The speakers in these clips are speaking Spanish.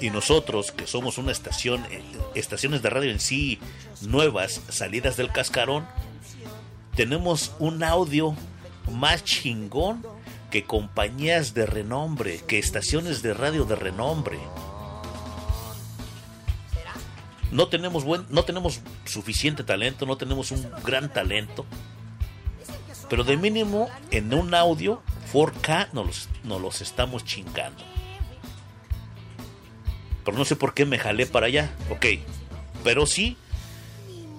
Y nosotros, que somos una estación, eh, estaciones de radio en sí nuevas, salidas del cascarón, tenemos un audio más chingón que compañías de renombre, que estaciones de radio de renombre. No tenemos buen, no tenemos suficiente talento, no tenemos un gran talento. Pero de mínimo en un audio 4K nos nos los estamos chingando. Pero no sé por qué me jalé para allá. Ok. Pero sí,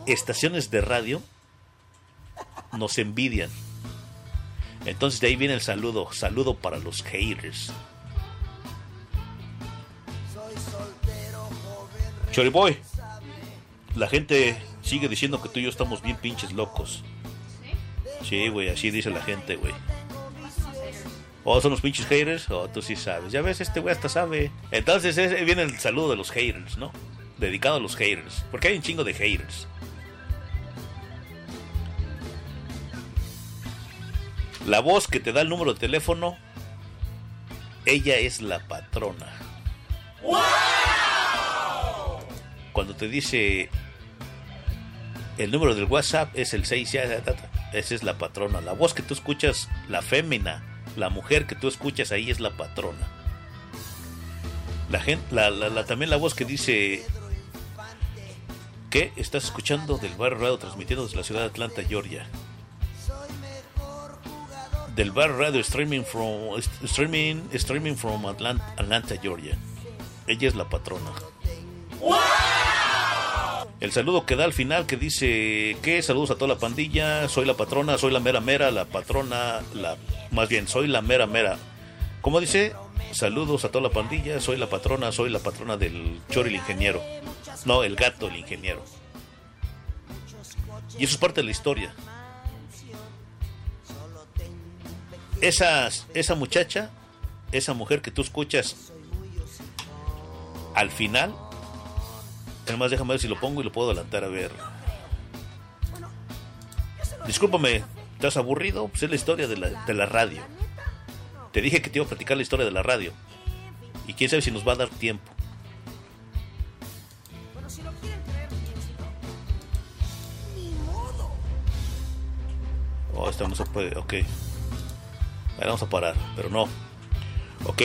estaciones de radio nos envidian. Entonces de ahí viene el saludo. Saludo para los haters. Choriboy. La gente sigue diciendo que tú y yo estamos bien pinches locos. Sí, güey, así dice la gente, güey. ¿O son los pinches haters? O tú sí sabes. Ya ves, este güey hasta sabe. Entonces ese viene el saludo de los haters, ¿no? Dedicado a los haters. Porque hay un chingo de haters. La voz que te da el número de teléfono, ella es la patrona. Cuando te dice el número del WhatsApp es el 6, ya, ya, ya, esa es la patrona. La voz que tú escuchas, la fémina, la mujer que tú escuchas ahí es la patrona. La gente, la, la- la- también la voz que dice que estás escuchando del barrio radio transmitiendo desde la ciudad de Atlanta, Georgia. Del bar radio streaming from streaming streaming from Atlanta, Atlanta, Georgia. Ella es la patrona. El saludo que da al final que dice que saludos a toda la pandilla, soy la patrona, soy la mera mera, la patrona, la más bien soy la mera mera. ¿Cómo dice? Saludos a toda la pandilla, soy la patrona, soy la patrona del Chori el ingeniero. No, el gato el ingeniero. Y eso es parte de la historia. Esa, esa muchacha, esa mujer que tú escuchas al final, además déjame ver si lo pongo y lo puedo adelantar a ver. Discúlpame, ¿estás aburrido? Pues es la historia de la, de la radio. Te dije que te iba a platicar la historia de la radio. Y quién sabe si nos va a dar tiempo. Oh, esta no se puede, ok. Ahí vamos a parar, pero no. Ok.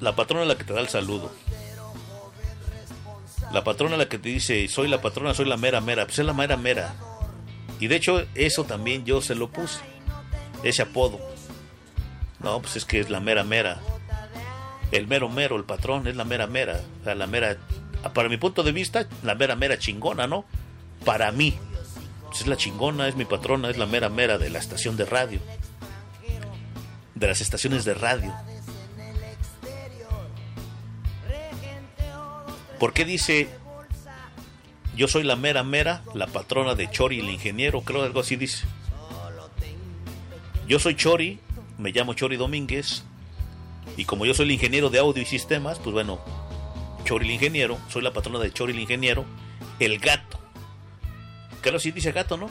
La patrona es la que te da el saludo. La patrona la que te dice, soy la patrona, soy la mera mera. Pues es la mera mera. Y de hecho, eso también yo se lo puse. Ese apodo. No, pues es que es la mera mera. El mero mero, el patrón, es la mera mera. La mera. Para mi punto de vista, la mera mera chingona, ¿no? Para mí. Pues es la chingona, es mi patrona, es la mera mera de la estación de radio. De las estaciones de radio. ¿Por qué dice yo soy la mera mera, la patrona de Chori el ingeniero? Creo algo así dice. Yo soy Chori, me llamo Chori Domínguez, y como yo soy el ingeniero de audio y sistemas, pues bueno, Chori el ingeniero, soy la patrona de Chori el ingeniero, el gato. Claro, sí dice gato, ¿no?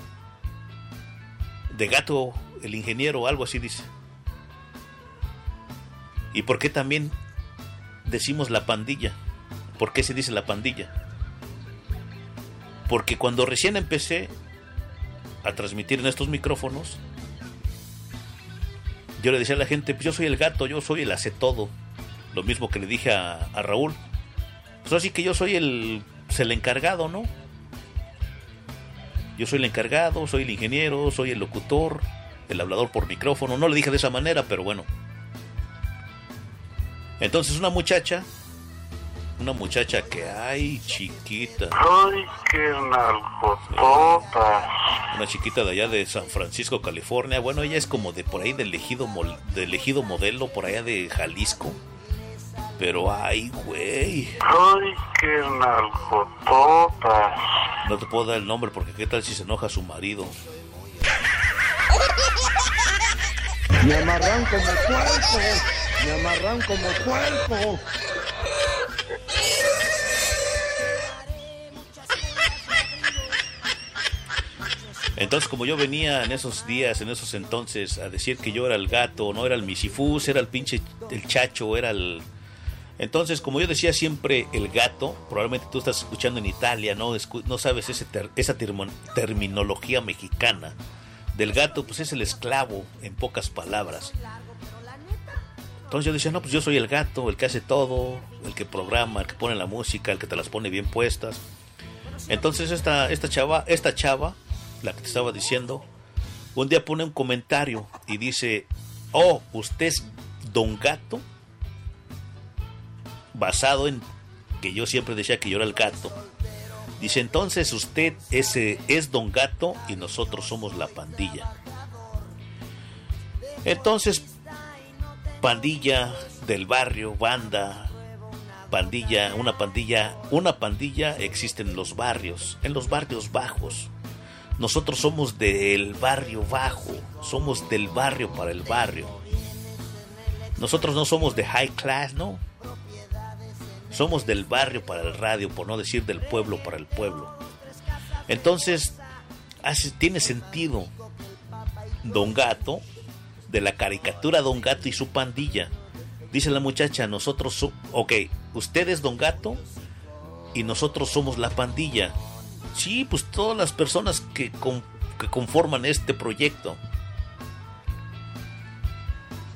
De gato el ingeniero, algo así dice. ¿Y por qué también decimos la pandilla? ¿Por qué se dice la pandilla? Porque cuando recién empecé a transmitir en estos micrófonos, yo le decía a la gente, pues yo soy el gato, yo soy el hace todo. Lo mismo que le dije a, Raúl. Pues así que yo soy el, pues el encargado, ¿no? Yo soy el encargado, soy el ingeniero, soy el locutor, el hablador por micrófono. No le dije de esa manera, pero bueno. Entonces una muchacha, una muchacha que, ay, chiquita, Ay, qué nalgotota. una chiquita de allá de San Francisco, California. Bueno, ella es como de por ahí del mol- del ejido modelo, por allá de Jalisco. Pero, ay, güey, Ay, qué nalgotota. no te puedo dar el nombre porque qué tal si se enoja su marido. Me amarran como cuerpo, me amarran como cuerpo. Entonces, como yo venía en esos días, en esos entonces, a decir que yo era el gato, no era el misifus, era el pinche, el chacho, era el, Entonces, como yo decía siempre, el gato, probablemente tú estás escuchando en Italia, no, no sabes ese esa terminología mexicana. Del gato, pues es el esclavo, en pocas palabras. Entonces yo decía, no, pues yo soy el gato, el que hace todo, el que programa, el que pone la música, el que te las pone bien puestas. Entonces esta, esta chava, esta chava, la que te estaba diciendo, un día pone un comentario y dice, oh, usted es Don Gato basado en que yo siempre decía que yo era el gato. Dice entonces usted ese es Don Gato y nosotros somos la pandilla. Entonces, pandilla del barrio, banda, pandilla, una pandilla, una pandilla existe en los barrios, en los barrios bajos. Nosotros somos del barrio bajo, somos del barrio para el barrio. Nosotros no somos de high class, no. Somos del barrio para el radio, por no decir del pueblo para el pueblo. Entonces, tiene sentido Don Gato, de la caricatura Don Gato y su pandilla. Dice la muchacha, nosotros, ok, usted es Don Gato y nosotros somos la pandilla. Sí, pues todas las personas que, que conforman este proyecto.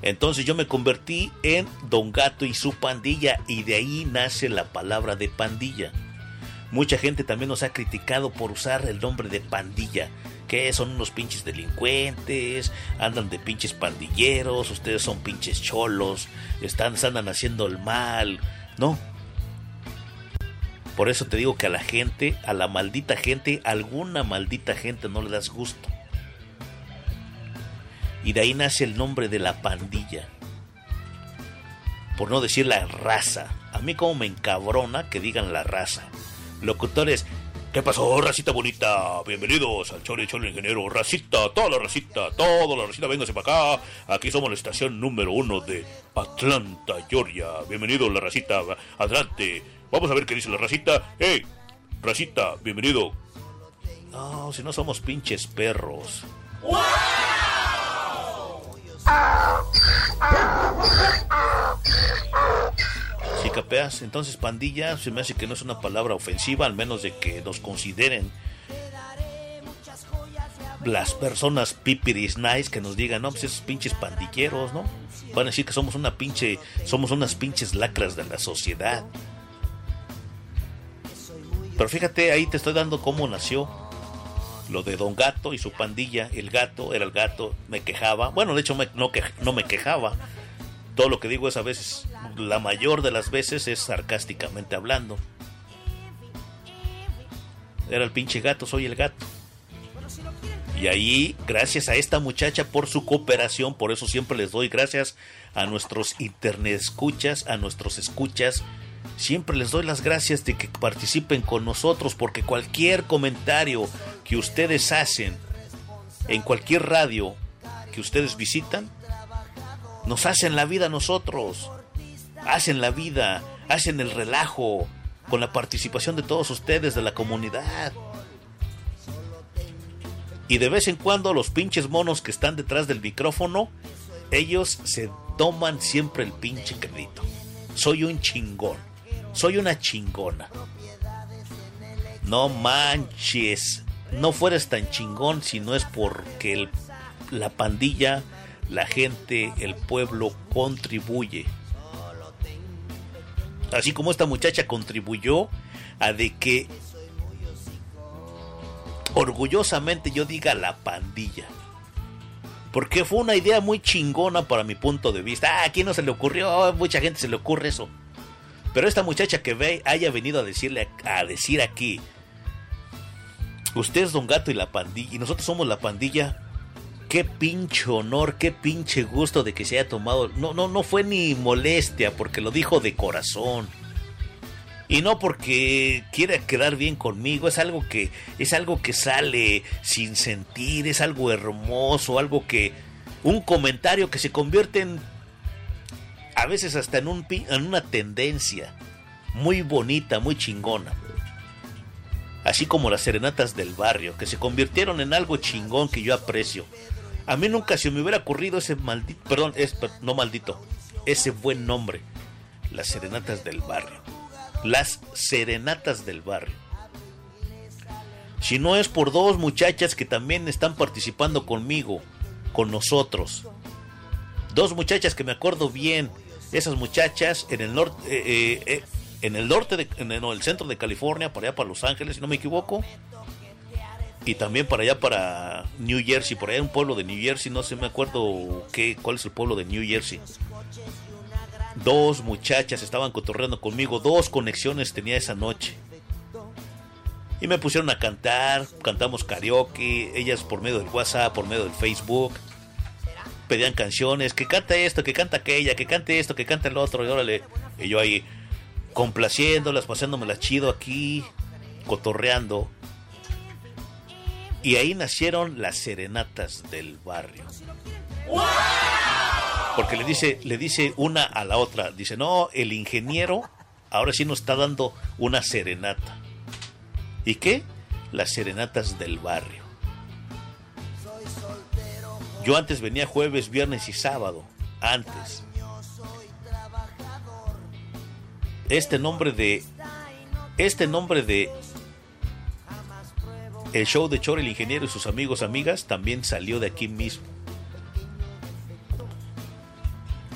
Entonces yo me convertí en Don Gato y su pandilla y de ahí nace la palabra de pandilla. Mucha gente también nos ha criticado por usar el nombre de pandilla, que son unos pinches delincuentes, andan de pinches pandilleros, ustedes son pinches cholos, están, andan haciendo el mal. No. Por eso te digo que a la gente, a la maldita gente, alguna maldita gente no le das gusto. Y de ahí nace el nombre de la pandilla. Por no decir la raza. A mí como me encabrona que digan la raza. Locutores, ¿qué pasó, racita bonita? Bienvenidos al Chole Chole Ingeniero. Racita, toda la racita, toda la racita, véngase para acá. Aquí somos la estación número uno de Atlanta, Georgia. Bienvenido, la racita. Adelante. Vamos a ver qué dice la racita. ¡Hey! Racita, bienvenido. No, si no somos pinches perros. Si capeas, entonces pandilla se me hace que no es una palabra ofensiva, al menos de que nos consideren las personas pipiris nice que nos digan, no, pues esos pinches pandilleros, ¿no? Van a decir que somos una pinche, somos unas pinches lacras de la sociedad. Pero fíjate, ahí te estoy dando cómo nació lo de Don Gato y su pandilla, el gato era el gato, me quejaba, bueno, de hecho no, que, no me quejaba, todo lo que digo es a veces, la mayor de las veces es sarcásticamente hablando. Era el pinche gato, soy el gato. Y ahí, gracias a esta muchacha por su cooperación, por eso siempre les doy gracias a nuestros internet escuchas, a nuestros escuchas, Siempre les doy las gracias de que participen con nosotros porque cualquier comentario que ustedes hacen en cualquier radio que ustedes visitan, nos hacen la vida a nosotros. Hacen la vida, hacen el relajo con la participación de todos ustedes de la comunidad. Y de vez en cuando los pinches monos que están detrás del micrófono, ellos se toman siempre el pinche crédito. Soy un chingón. Soy una chingona. No manches. No fueras tan chingón si no es porque la pandilla, la gente, el pueblo contribuye. Así como esta muchacha contribuyó a de que orgullosamente yo diga la pandilla. Porque fue una idea muy chingona para mi punto de vista. Ah, ¿a quién no se le ocurrió? mucha gente se le ocurre eso. Pero esta muchacha que ve haya venido a decirle a decir aquí, usted es Don Gato y la pandilla, y nosotros somos la pandilla. Qué pinche honor, qué pinche gusto de que se haya tomado. No, no, no fue ni molestia, porque lo dijo de corazón. Y no porque quiera quedar bien conmigo, es algo que es algo que sale sin sentir, es algo hermoso, algo que un comentario que se convierte en a veces hasta en, un, en una tendencia muy bonita, muy chingona. Así como las serenatas del barrio, que se convirtieron en algo chingón que yo aprecio. A mí nunca se me hubiera ocurrido ese maldito, perdón, es, no maldito, ese buen nombre. las serenatas del barrio. Las serenatas del barrio. Si no es por dos muchachas que también están participando conmigo, con nosotros. Dos muchachas que me acuerdo bien. Esas muchachas en el norte, eh, eh, eh, en el norte, de, en el, centro de California, para allá para Los Ángeles, si no me equivoco. Y también para allá para New Jersey, por allá un pueblo de New Jersey, no sé, me acuerdo qué, cuál es el pueblo de New Jersey. Dos muchachas estaban cotorreando conmigo, dos conexiones tenía esa noche. Y me pusieron a cantar, cantamos karaoke, ellas por medio del WhatsApp, por medio del Facebook. Pedían canciones, que canta esto, que canta aquella, que cante esto, que cante el otro, y órale. Y yo ahí complaciéndolas, pasándomela chido aquí, cotorreando. Y ahí nacieron las serenatas del barrio. Porque le dice, le dice una a la otra, dice, no, el ingeniero ahora sí nos está dando una serenata. ¿Y qué? Las serenatas del barrio. Yo antes venía jueves, viernes y sábado. Antes. Este nombre de. Este nombre de. El show de Chor, el ingeniero y sus amigos, amigas, también salió de aquí mismo.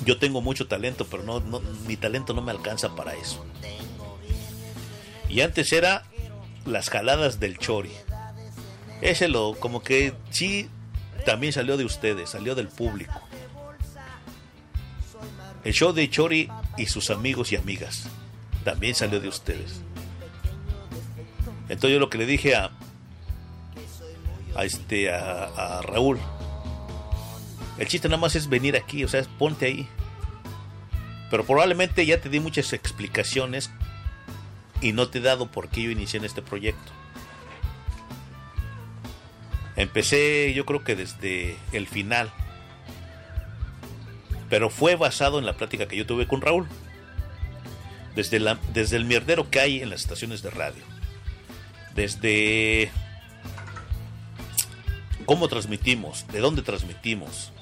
Yo tengo mucho talento, pero no, no, mi talento no me alcanza para eso. Y antes era las jaladas del Chori. Ese lo, como que sí, también salió de ustedes, salió del público. El show de Chori y sus amigos y amigas también salió de ustedes. Entonces yo lo que le dije a, a este a, Raúl, el chiste nada más es venir aquí, o sea, ponte ahí. Pero probablemente ya te di muchas explicaciones y no te he dado por qué yo inicié en este proyecto. Empecé yo creo que desde el final, pero fue basado en la plática que yo tuve con Raúl, desde, la, desde el mierdero que hay en las estaciones de radio, desde cómo transmitimos, de dónde transmitimos,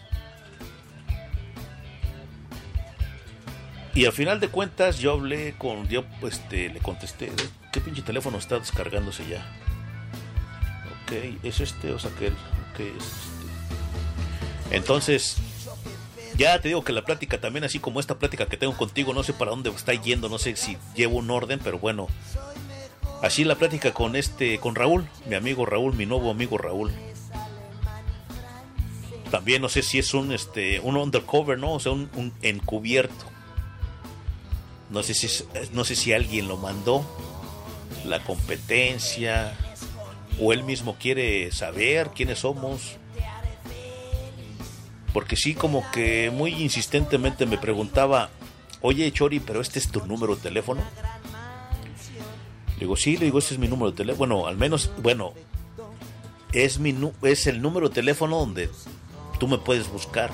Y al final de cuentas yo hablé con, yo este, le contesté, ¿qué pinche teléfono está descargándose ya? Ok, es este o sea que okay, es este. Entonces, ya te digo que la plática también, así como esta plática que tengo contigo, no sé para dónde está yendo, no sé si llevo un orden, pero bueno. Así la plática con este, con Raúl, mi amigo Raúl, mi nuevo amigo Raúl. También no sé si es un este un undercover, ¿no? O sea, un encubierto no sé si, no sé si alguien lo mandó, la competencia, o él mismo quiere saber quiénes somos. Porque sí, como que muy insistentemente me preguntaba, oye Chori, pero este es tu número de teléfono. Le digo, sí, le digo, este es mi número de teléfono. Bueno, al menos, bueno, es, mi, es el número de teléfono donde tú me puedes buscar.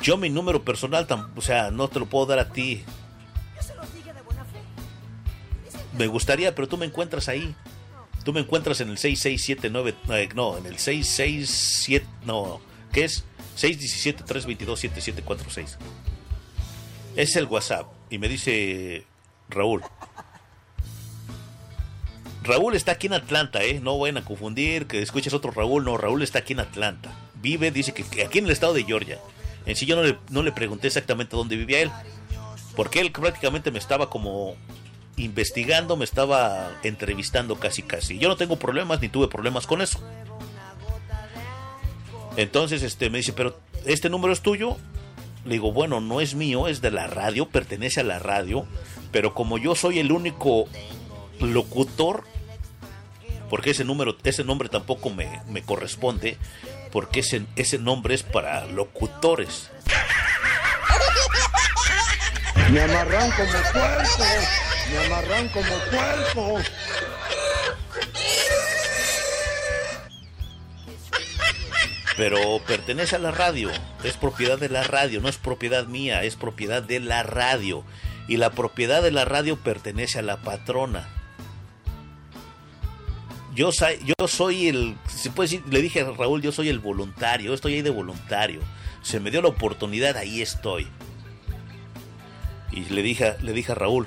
Yo mi número personal, o sea, no te lo puedo dar a ti. Me gustaría, pero tú me encuentras ahí. Tú me encuentras en el 6679, eh, no, en el 667, no, ¿qué es? 617-322-7746. Es el WhatsApp. Y me dice Raúl. Raúl está aquí en Atlanta, ¿eh? No vayan a confundir que escuches otro Raúl. No, Raúl está aquí en Atlanta. Vive, dice que aquí en el estado de Georgia. En sí yo no le, no le pregunté exactamente dónde vivía él, porque él prácticamente me estaba como investigando, me estaba entrevistando casi casi. Yo no tengo problemas ni tuve problemas con eso. Entonces este me dice, "Pero este número es tuyo?" Le digo, "Bueno, no es mío, es de la radio, pertenece a la radio, pero como yo soy el único locutor porque ese número, ese nombre tampoco me, me corresponde, porque ese, ese nombre es para locutores. Me amarran como cuerpo, me amarran como cuerpo. Pero pertenece a la radio, es propiedad de la radio, no es propiedad mía, es propiedad de la radio. Y la propiedad de la radio pertenece a la patrona yo, yo soy el, puede decir, le dije a Raúl, yo soy el voluntario, estoy ahí de voluntario. Se me dio la oportunidad, ahí estoy. Y le dije, le dije a Raúl,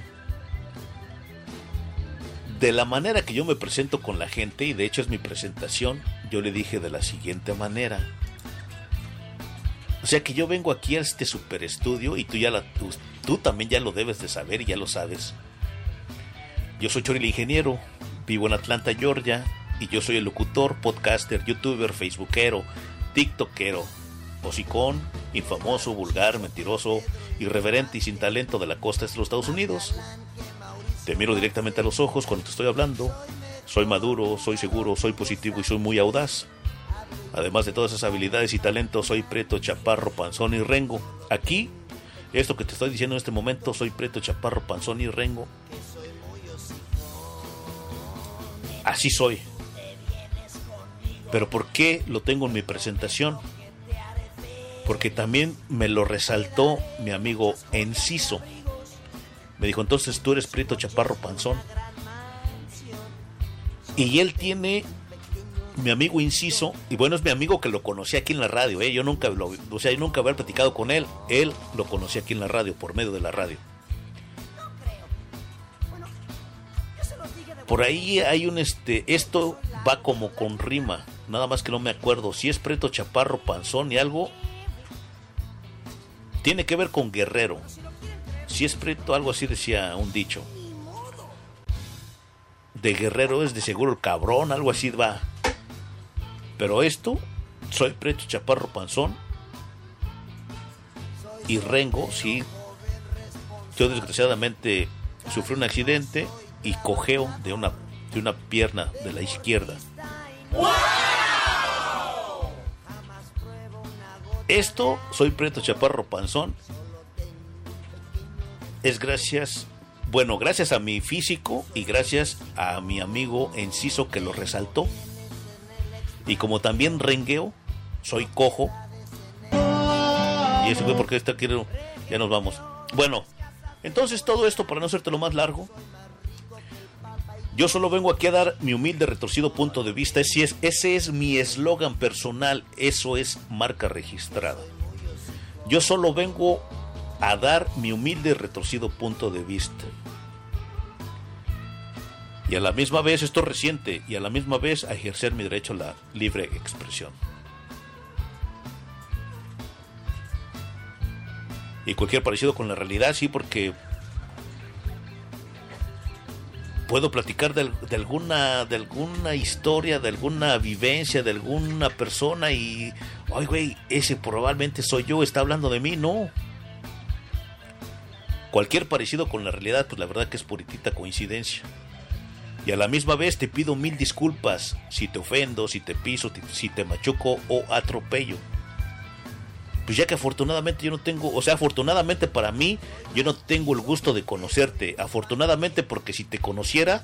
de la manera que yo me presento con la gente, y de hecho es mi presentación, yo le dije de la siguiente manera. O sea que yo vengo aquí a este super estudio y tú ya la, tú, tú también ya lo debes de saber y ya lo sabes. Yo soy Chori el ingeniero, vivo en Atlanta, Georgia, y yo soy el locutor, podcaster, youtuber, facebookero, tiktokero, hocicón, infamoso, vulgar, mentiroso, irreverente y sin talento de la costa de los Estados Unidos. Te miro directamente a los ojos cuando te estoy hablando. Soy maduro, soy seguro, soy positivo y soy muy audaz. Además de todas esas habilidades y talentos, soy preto, chaparro, panzón y rengo. Aquí, esto que te estoy diciendo en este momento, soy preto, chaparro, panzón y rengo. Así soy. Pero ¿por qué lo tengo en mi presentación? Porque también me lo resaltó mi amigo Enciso. Me dijo, entonces tú eres Prieto Chaparro Panzón. Y él tiene, mi amigo Inciso, y bueno, es mi amigo que lo conocí aquí en la radio, ¿eh? yo nunca lo, o sea, yo nunca había platicado con él, él lo conocí aquí en la radio, por medio de la radio. Por ahí hay un este, esto va como con rima, nada más que no me acuerdo si es Preto Chaparro Panzón y algo tiene que ver con guerrero. Si es preto, algo así decía un dicho. De guerrero es de seguro el cabrón, algo así va. Pero esto, soy preto, chaparro, panzón. Y rengo, sí. Yo desgraciadamente sufrí un accidente y cojeo de una, de una pierna de la izquierda. Esto, soy preto, chaparro, panzón. Es gracias, bueno, gracias a mi físico y gracias a mi amigo Enciso que lo resaltó. Y como también rengueo, soy cojo. Y eso fue porque esta quiero, ya nos vamos. Bueno, entonces todo esto para no hacerte lo más largo. Yo solo vengo aquí a dar mi humilde retorcido punto de vista. Ese es, ese es mi eslogan personal. Eso es marca registrada. Yo solo vengo a dar mi humilde retorcido punto de vista. Y a la misma vez, esto es reciente, y a la misma vez a ejercer mi derecho a la libre expresión. Y cualquier parecido con la realidad, sí, porque puedo platicar de, de, alguna de alguna historia, de alguna vivencia, de alguna persona y, ay güey, ese probablemente soy yo, está hablando de mí, no. Cualquier parecido con la realidad, pues la verdad que es puritita coincidencia. Y a la misma vez te pido mil disculpas si te ofendo, si te piso, si te machuco o atropello. Pues ya que afortunadamente yo no tengo, o sea, afortunadamente para mí, yo no tengo el gusto de conocerte. Afortunadamente porque si te conociera,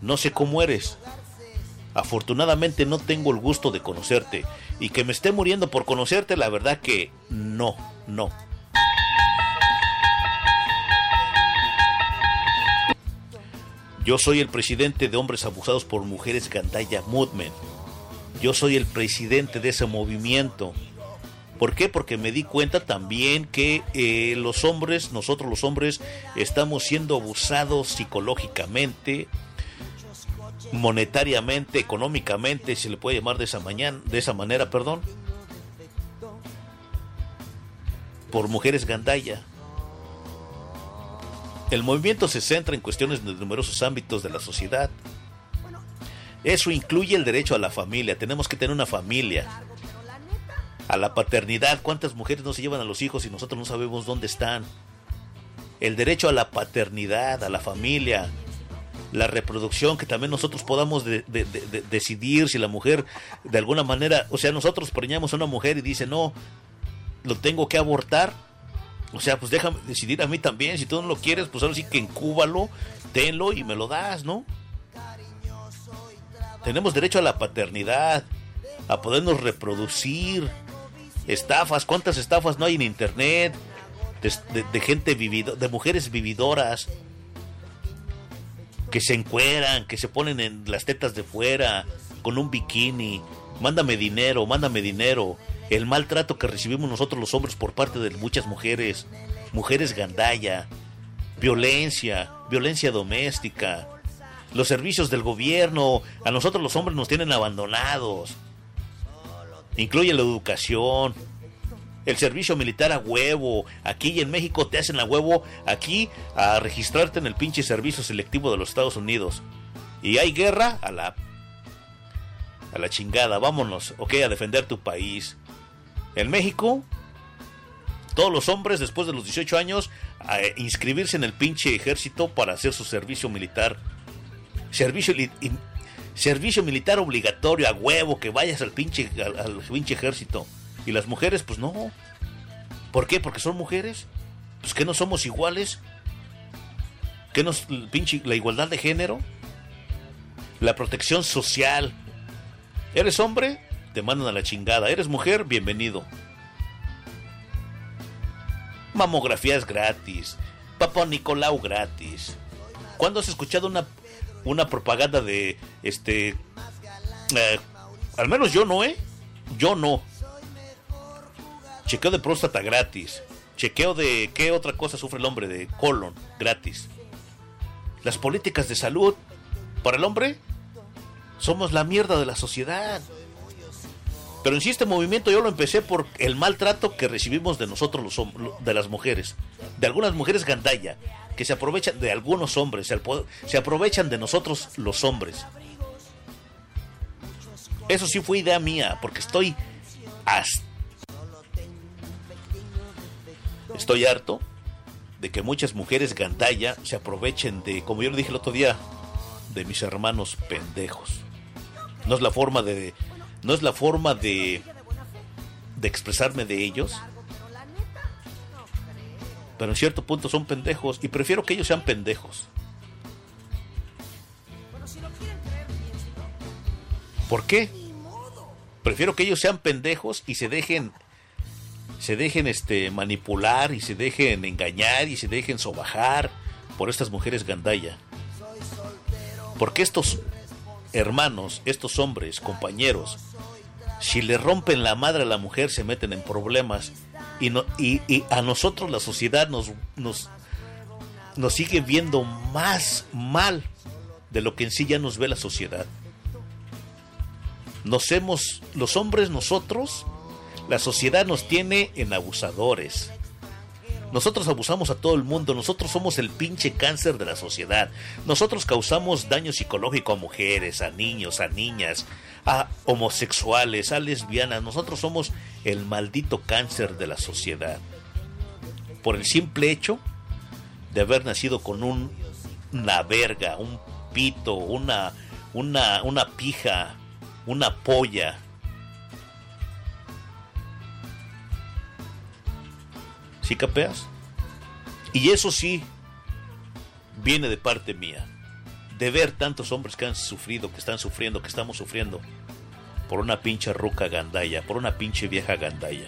no sé cómo eres. Afortunadamente no tengo el gusto de conocerte. Y que me esté muriendo por conocerte, la verdad que no, no. Yo soy el presidente de hombres abusados por mujeres Gandaya Movement. Yo soy el presidente de ese movimiento. ¿Por qué? Porque me di cuenta también que eh, los hombres, nosotros los hombres, estamos siendo abusados psicológicamente, monetariamente, económicamente, se le puede llamar de esa, mañana, de esa manera, perdón, por mujeres gandaya. El movimiento se centra en cuestiones de numerosos ámbitos de la sociedad. Eso incluye el derecho a la familia. Tenemos que tener una familia. A la paternidad. ¿Cuántas mujeres no se llevan a los hijos y nosotros no sabemos dónde están? El derecho a la paternidad, a la familia. La reproducción, que también nosotros podamos de, de, de, decidir si la mujer de alguna manera, o sea, nosotros preñamos a una mujer y dice, no, lo tengo que abortar, o sea, pues déjame decidir a mí también. Si tú no lo quieres, pues ahora sí que encúbalo, tenlo y me lo das, ¿no? Tenemos derecho a la paternidad, a podernos reproducir. Estafas, ¿cuántas estafas no hay en internet? De, de, de gente vivido, de mujeres vividoras que se encueran, que se ponen en las tetas de fuera, con un bikini. Mándame dinero, mándame dinero el maltrato que recibimos nosotros los hombres por parte de muchas mujeres, mujeres gandaya, violencia, violencia doméstica, los servicios del gobierno, a nosotros los hombres nos tienen abandonados. Incluye la educación, el servicio militar a huevo. Aquí en México te hacen a huevo aquí a registrarte en el pinche servicio selectivo de los Estados Unidos. Y hay guerra a la a la chingada, vámonos, ok, a defender tu país. En México, todos los hombres después de los 18 años a inscribirse en el pinche ejército para hacer su servicio militar. Servicio, militar obligatorio a huevo, que vayas al pinche, al, pinche ejército. Y las mujeres, pues no. ¿Por qué? Porque son mujeres. Pues que no somos iguales. Que nos pinche la igualdad de género, la protección social. ¿Eres hombre? Te mandan a la chingada. ¿Eres mujer? Bienvenido. Mamografías gratis. Papá Nicolau gratis. ¿Cuándo has escuchado una una propaganda de este eh, al menos yo no, ¿eh? Yo no. Chequeo de próstata gratis. Chequeo de qué otra cosa sufre el hombre de colon gratis. Las políticas de salud para el hombre somos la mierda de la sociedad. Pero en sí este movimiento yo lo empecé por el maltrato que recibimos de nosotros los de las mujeres, de algunas mujeres gandaya, que se aprovechan de algunos hombres, se aprovechan de nosotros los hombres. Eso sí fue idea mía, porque estoy. Estoy harto de que muchas mujeres gandaya se aprovechen de, como yo le dije el otro día, de mis hermanos pendejos. No es la forma de no es la forma de de expresarme de ellos, pero en cierto punto son pendejos y prefiero que ellos sean pendejos. ¿Por qué? Prefiero que ellos sean pendejos y se dejen se dejen este manipular y se dejen engañar y se dejen sobajar por estas mujeres gandaya. Porque estos hermanos, estos hombres, compañeros, si le rompen la madre a la mujer se meten en problemas y, no, y, a nosotros la sociedad nos, nos, nos sigue viendo más mal de lo que en sí ya nos ve la sociedad. Nos hemos, los hombres nosotros, la sociedad nos tiene en abusadores. Nosotros abusamos a todo el mundo, nosotros somos el pinche cáncer de la sociedad. Nosotros causamos daño psicológico a mujeres, a niños, a niñas, a homosexuales, a lesbianas. Nosotros somos el maldito cáncer de la sociedad. Por el simple hecho de haber nacido con un, una verga, un pito, una, una, una pija, una polla. ¿Sí capeas? Y eso sí viene de parte mía de ver tantos hombres que han sufrido, que están sufriendo, que estamos sufriendo por una pinche ruca gandaya, por una pinche vieja gandaya.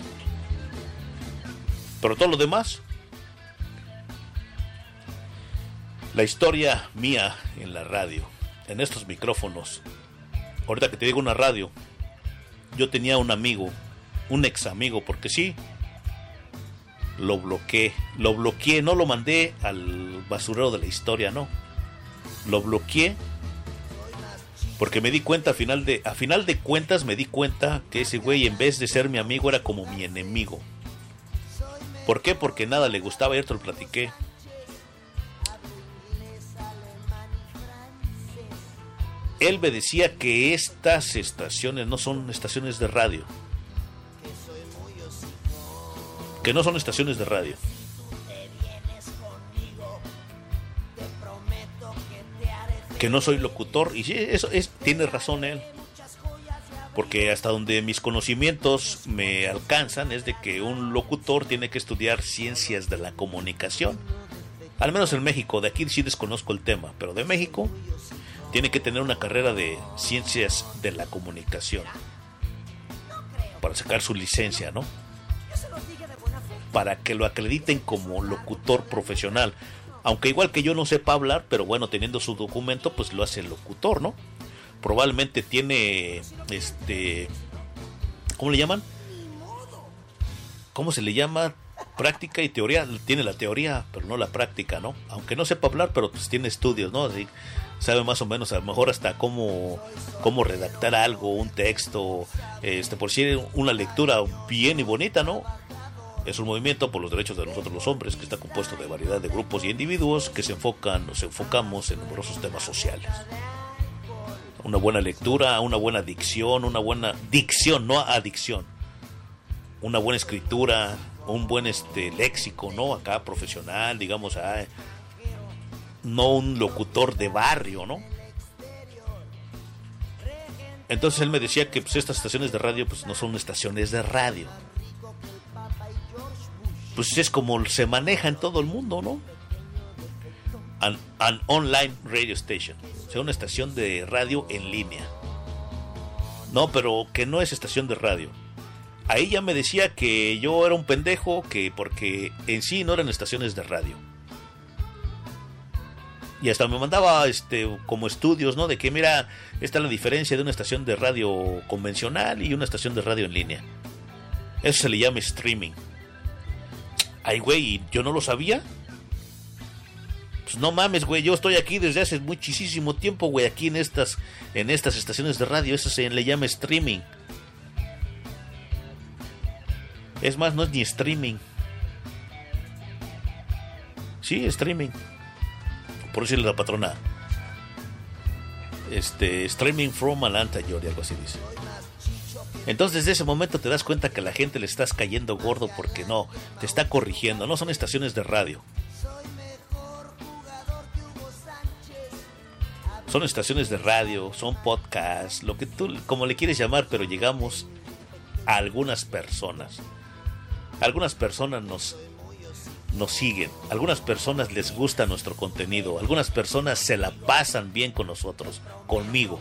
Pero todo lo demás, la historia mía en la radio, en estos micrófonos. Ahorita que te digo una radio, yo tenía un amigo, un ex amigo, porque sí, lo bloqueé, lo bloqueé, no lo mandé al basurero de la historia, no lo bloqueé porque me di cuenta a final de a final de cuentas me di cuenta que ese güey en vez de ser mi amigo era como mi enemigo. ¿Por qué? Porque nada le gustaba, ayer te lo platiqué. Él me decía que estas estaciones no son estaciones de radio. Que no son estaciones de radio. Que no soy locutor. Y sí, eso es, tiene razón él. Porque hasta donde mis conocimientos me alcanzan es de que un locutor tiene que estudiar ciencias de la comunicación. Al menos en México, de aquí sí desconozco el tema, pero de México tiene que tener una carrera de ciencias de la comunicación para sacar su licencia, ¿no? Para que lo acrediten como locutor profesional aunque igual que yo no sepa hablar, pero bueno, teniendo su documento, pues lo hace el locutor, ¿no? Probablemente tiene, este, ¿cómo le llaman? ¿Cómo se le llama? práctica y teoría, tiene la teoría, pero no la práctica, ¿no? Aunque no sepa hablar, pero pues tiene estudios, ¿no? Así, sabe más o menos, a lo mejor hasta cómo, cómo redactar algo, un texto, este, por si una lectura bien y bonita, ¿no? Es un movimiento por los derechos de nosotros los hombres que está compuesto de variedad de grupos y individuos que se enfocan, nos enfocamos en numerosos temas sociales. Una buena lectura, una buena dicción, una buena dicción, no adicción. Una buena escritura, un buen este léxico, ¿no? Acá profesional, digamos, ah, no un locutor de barrio, ¿no? Entonces él me decía que pues, estas estaciones de radio pues no son estaciones de radio. Pues es como se maneja en todo el mundo, ¿no? An, online radio station, o sea, una estación de radio en línea. No, pero que no es estación de radio ahí ya me decía que yo era un pendejo, que porque en sí no eran estaciones de radio. Y hasta me mandaba este como estudios, ¿no? De que mira, esta es la diferencia de una estación de radio convencional y una estación de radio en línea. Eso se le llama streaming. Ay, güey, yo no lo sabía. Pues no mames, güey, yo estoy aquí desde hace muchísimo tiempo, güey, aquí en estas en estas estaciones de radio, eso se le llama streaming. Es más, no es ni streaming. Sí, streaming. Por decirle la patrona. Este, streaming from Atlanta, Georgia, algo así dice. Entonces, desde ese momento te das cuenta que a la gente le estás cayendo gordo porque no, te está corrigiendo. No son estaciones de radio. Son estaciones de radio, son podcasts, lo que tú, como le quieres llamar, pero llegamos a algunas personas. Algunas personas nos, nos siguen, algunas personas les gusta nuestro contenido, algunas personas se la pasan bien con nosotros, conmigo.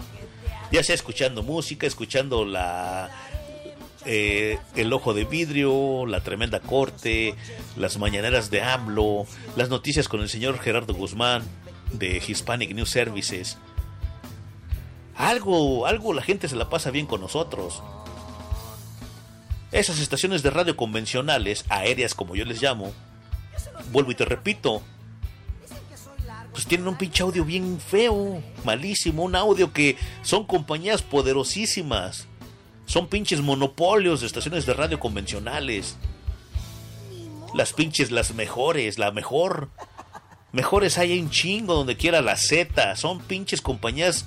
Ya sea escuchando música, escuchando la eh, el ojo de vidrio, la tremenda corte, las mañaneras de AMLO, las noticias con el señor Gerardo Guzmán de Hispanic News Services. Algo, algo la gente se la pasa bien con nosotros. Esas estaciones de radio convencionales, aéreas como yo les llamo, vuelvo y te repito, pues tienen un pinche audio bien feo, malísimo, un audio que son compañías poderosísimas, son pinches monopolios de estaciones de radio convencionales. Las pinches, las mejores, la mejor. Mejores hay en chingo donde quiera la Z. Son pinches compañías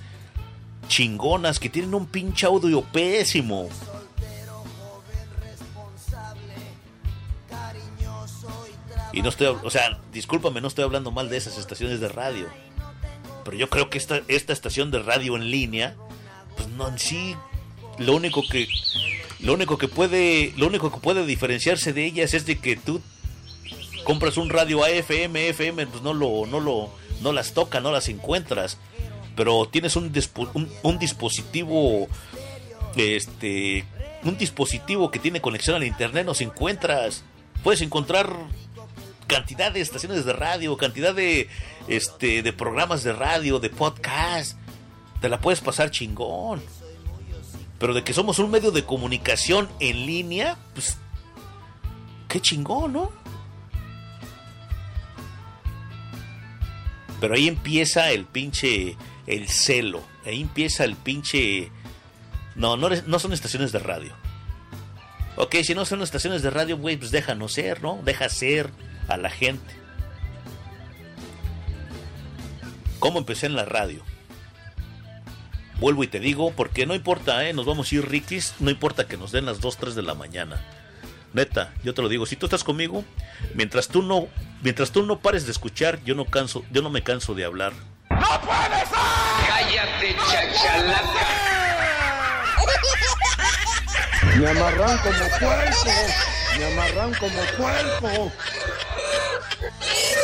chingonas que tienen un pinche audio pésimo. Y no estoy, o sea, discúlpame, no estoy hablando mal de esas estaciones de radio. Pero yo creo que esta, esta estación de radio en línea, pues no en sí, lo único que lo único que puede lo único que puede diferenciarse de ellas es de que tú compras un radio AFM, FM, pues no lo no lo no las toca, no las encuentras, pero tienes un, un, un dispositivo este un dispositivo que tiene conexión al internet, nos encuentras. Puedes encontrar cantidad de estaciones de radio, cantidad de, este, de programas de radio, de podcast. Te la puedes pasar chingón. Pero de que somos un medio de comunicación en línea, pues qué chingón, ¿no? Pero ahí empieza el pinche, el celo. Ahí empieza el pinche... No, no, no son estaciones de radio. Ok, si no son estaciones de radio, güey, pues déjanos ser, ¿no? Deja ser a la gente. ¿Cómo empecé en la radio? Vuelvo y te digo, porque no importa, ¿eh? nos vamos a ir riquis, no importa que nos den las 2, 3 de la mañana. Neta, yo te lo digo, si tú estás conmigo, mientras tú no, mientras tú no pares de escuchar, yo no canso, yo no me canso de hablar. ¡No puede ser! ¡Cállate, chachalaca! Me amarran como puerco, me amarran como puerco. Yeah.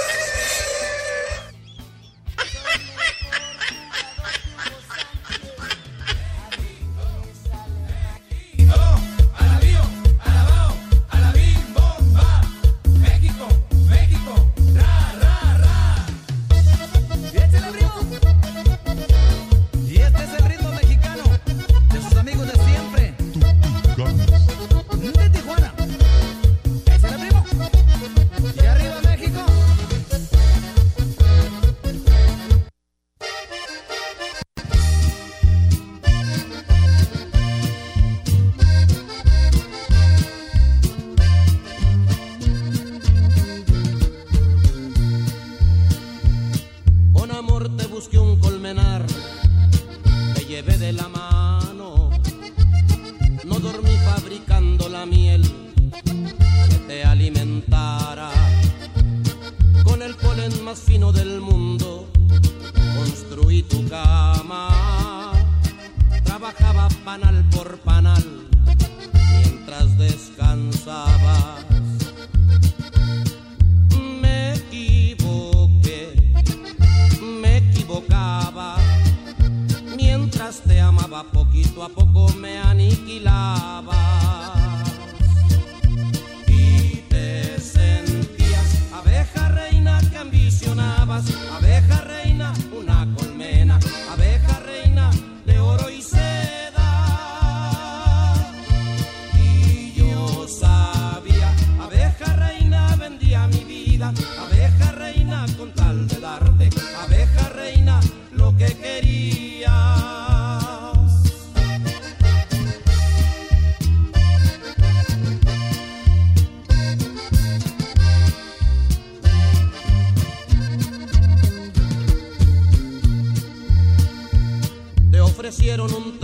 ofrecieron un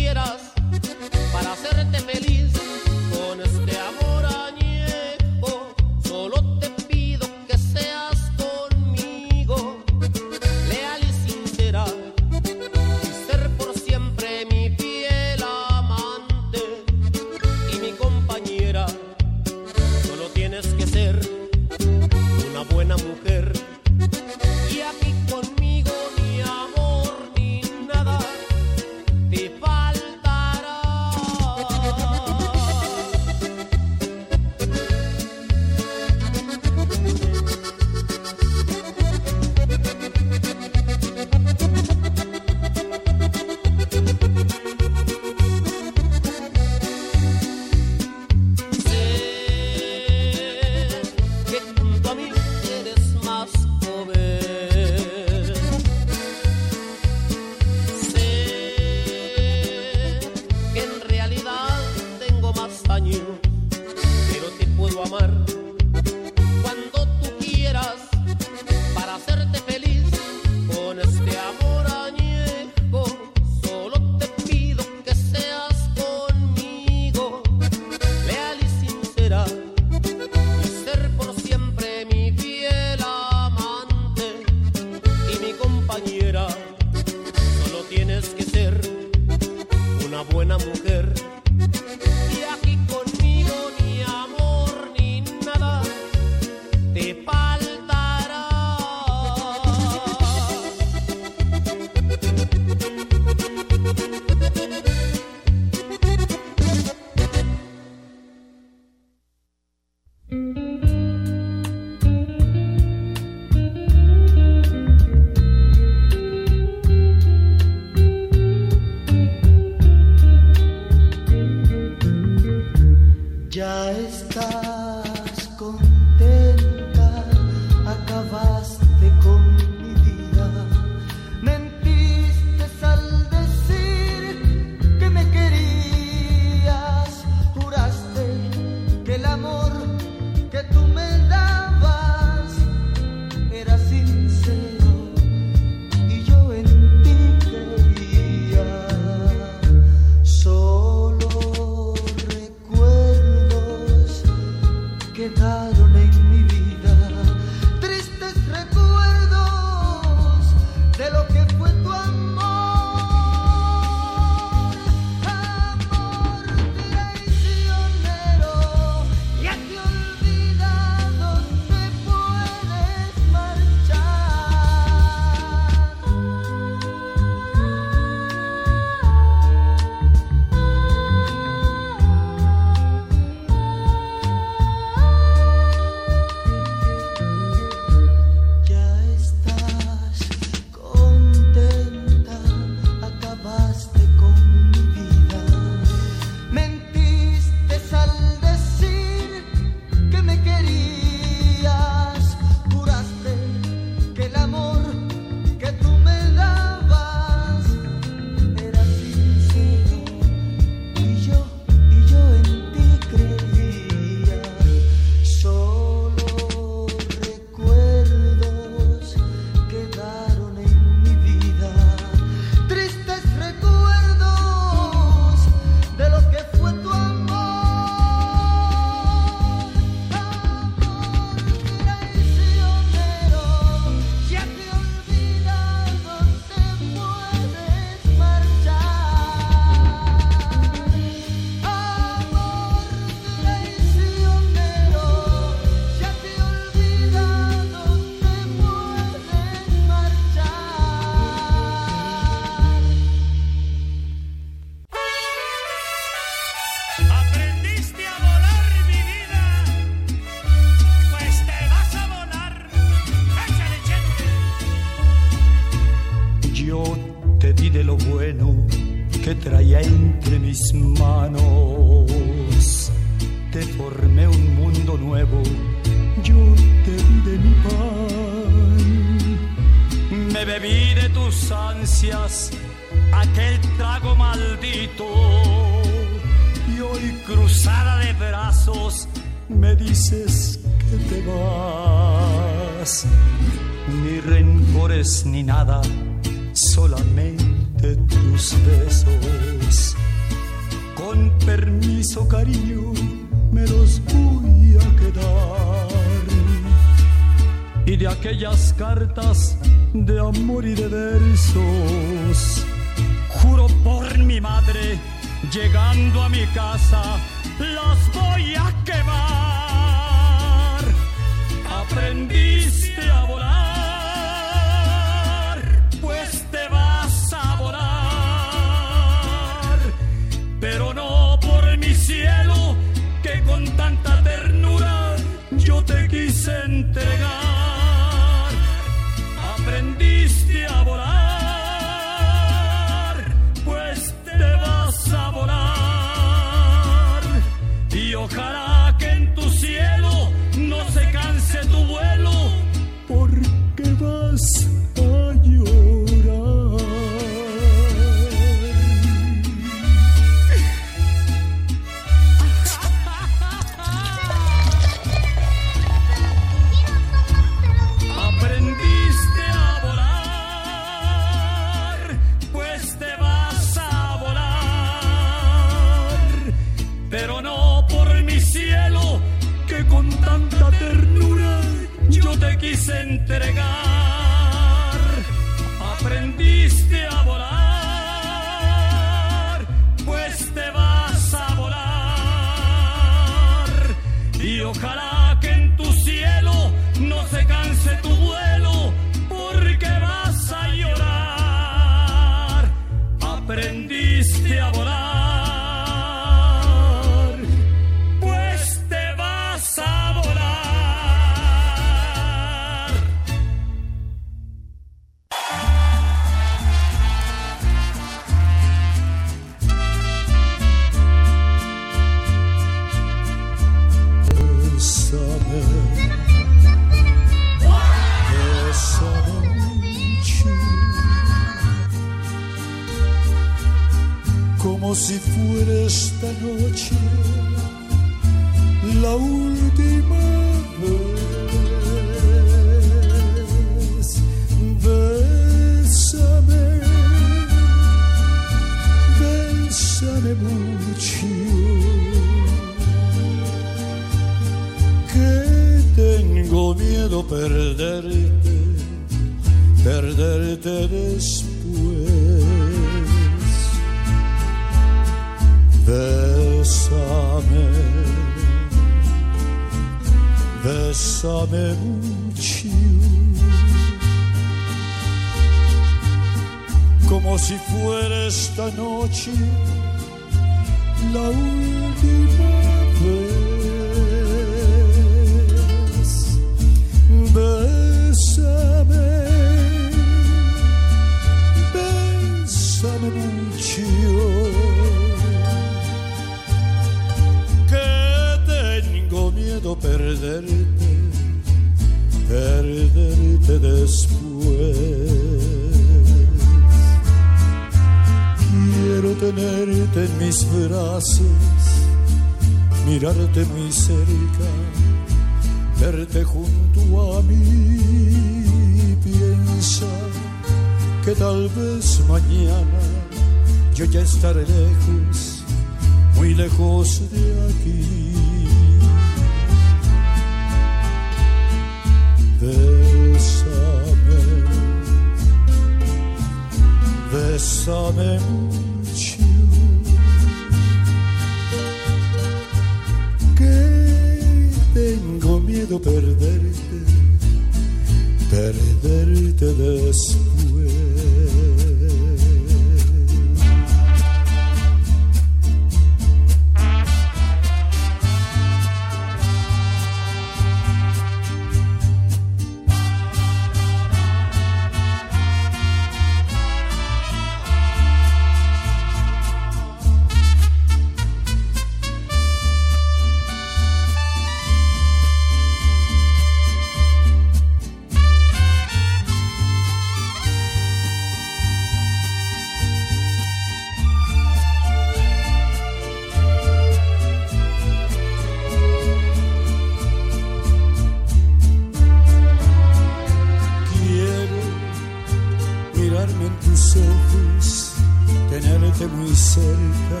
tenerte muy cerca,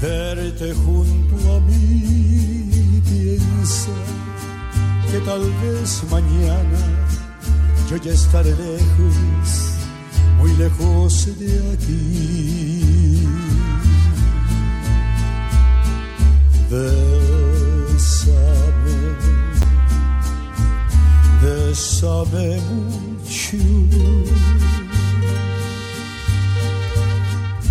verte junto a mí, piensa que tal vez mañana yo ya estaré lejos, muy lejos de aquí. Bésame, bésame mucho.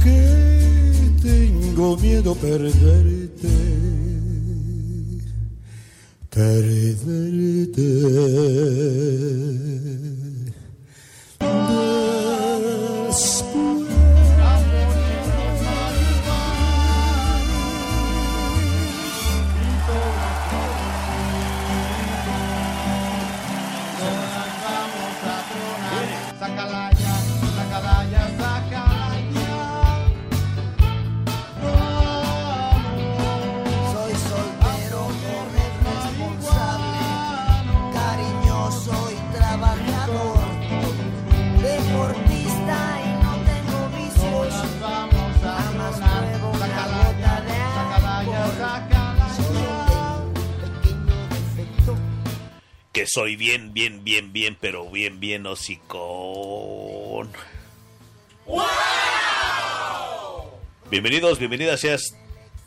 Que tengo miedo perderte, perderte. Que soy bien, bien, bien, bien, pero bien, bien hocicón. Bienvenidos, bienvenidas seas.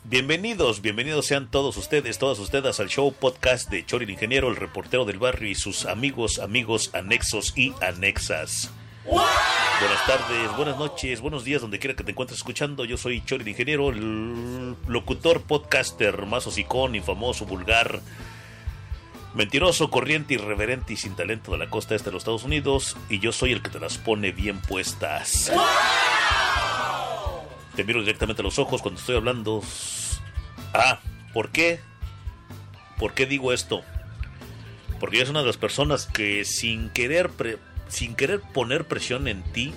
Bienvenidos, bienvenidos sean todos ustedes, todas ustedes al show podcast de Chori el Ingeniero, el reportero del barrio y sus amigos, amigos, anexos y anexas. Buenas tardes, buenas noches, buenos días, donde quiera que te encuentres escuchando. Yo soy Chori el Ingeniero, el locutor, podcaster más hocicón, infamoso, vulgar, Mentiroso, corriente, irreverente y sin talento de la costa este de los Estados Unidos. Y yo soy el que te las pone bien puestas. Te miro directamente a los ojos cuando estoy hablando. Ah, ¿por qué? ¿Por qué digo esto? Porque yo soy una de las personas que sin querer, pre- sin querer poner presión en ti,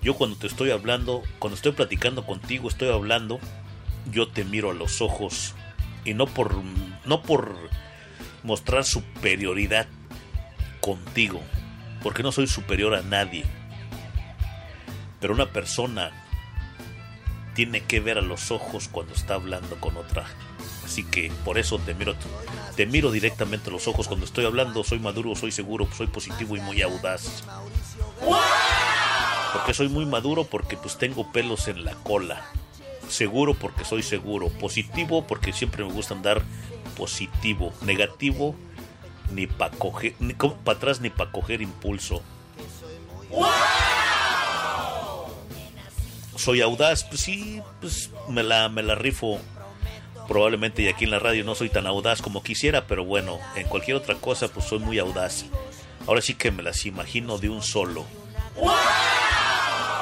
yo cuando te estoy hablando, cuando estoy platicando contigo, estoy hablando, yo te miro a los ojos y no por, no por mostrar superioridad contigo, porque no soy superior a nadie. Pero una persona tiene que ver a los ojos cuando está hablando con otra. Así que por eso te miro, te miro directamente a los ojos cuando estoy hablando. Soy maduro, soy seguro, soy positivo y muy audaz. Porque soy muy maduro porque pues tengo pelos en la cola. Seguro porque soy seguro. Positivo porque siempre me gusta andar positivo. Negativo ni para coger, ni para atrás ni para coger impulso. Soy audaz, pues sí, pues me la, me la rifo. Probablemente y aquí en la radio no soy tan audaz como quisiera, pero bueno, en cualquier otra cosa pues soy muy audaz. Ahora sí que me las imagino de un solo. Ahí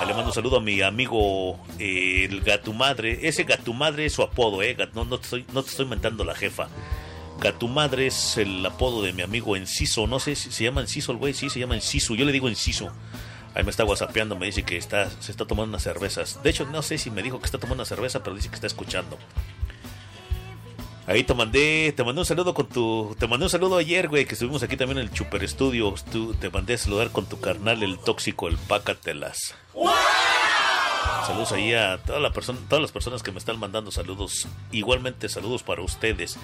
Le mando un saludo a mi amigo eh, el Gatumadre. Ese Gatumadre es su apodo, eh. No, te estoy, no te estoy mentando la jefa. Gatumadre es el apodo de mi amigo Enciso. No sé si se llama Enciso el güey. Sí, se llama Enciso. Yo le digo Enciso. Ahí me está whatsappeando. Me dice que está, se está tomando unas cervezas. De hecho, no sé si me dijo que está tomando una cerveza, pero dice que está escuchando. Ahí te mandé, te mandé un saludo con tu, te mandé un saludo ayer, güey, que estuvimos aquí también en el Chuper Studio. Tú, te mandé a saludar con tu carnal, el tóxico, el Pácatelas. Saludos ahí a toda la persona, todas las personas que me están mandando saludos. Igualmente saludos para ustedes.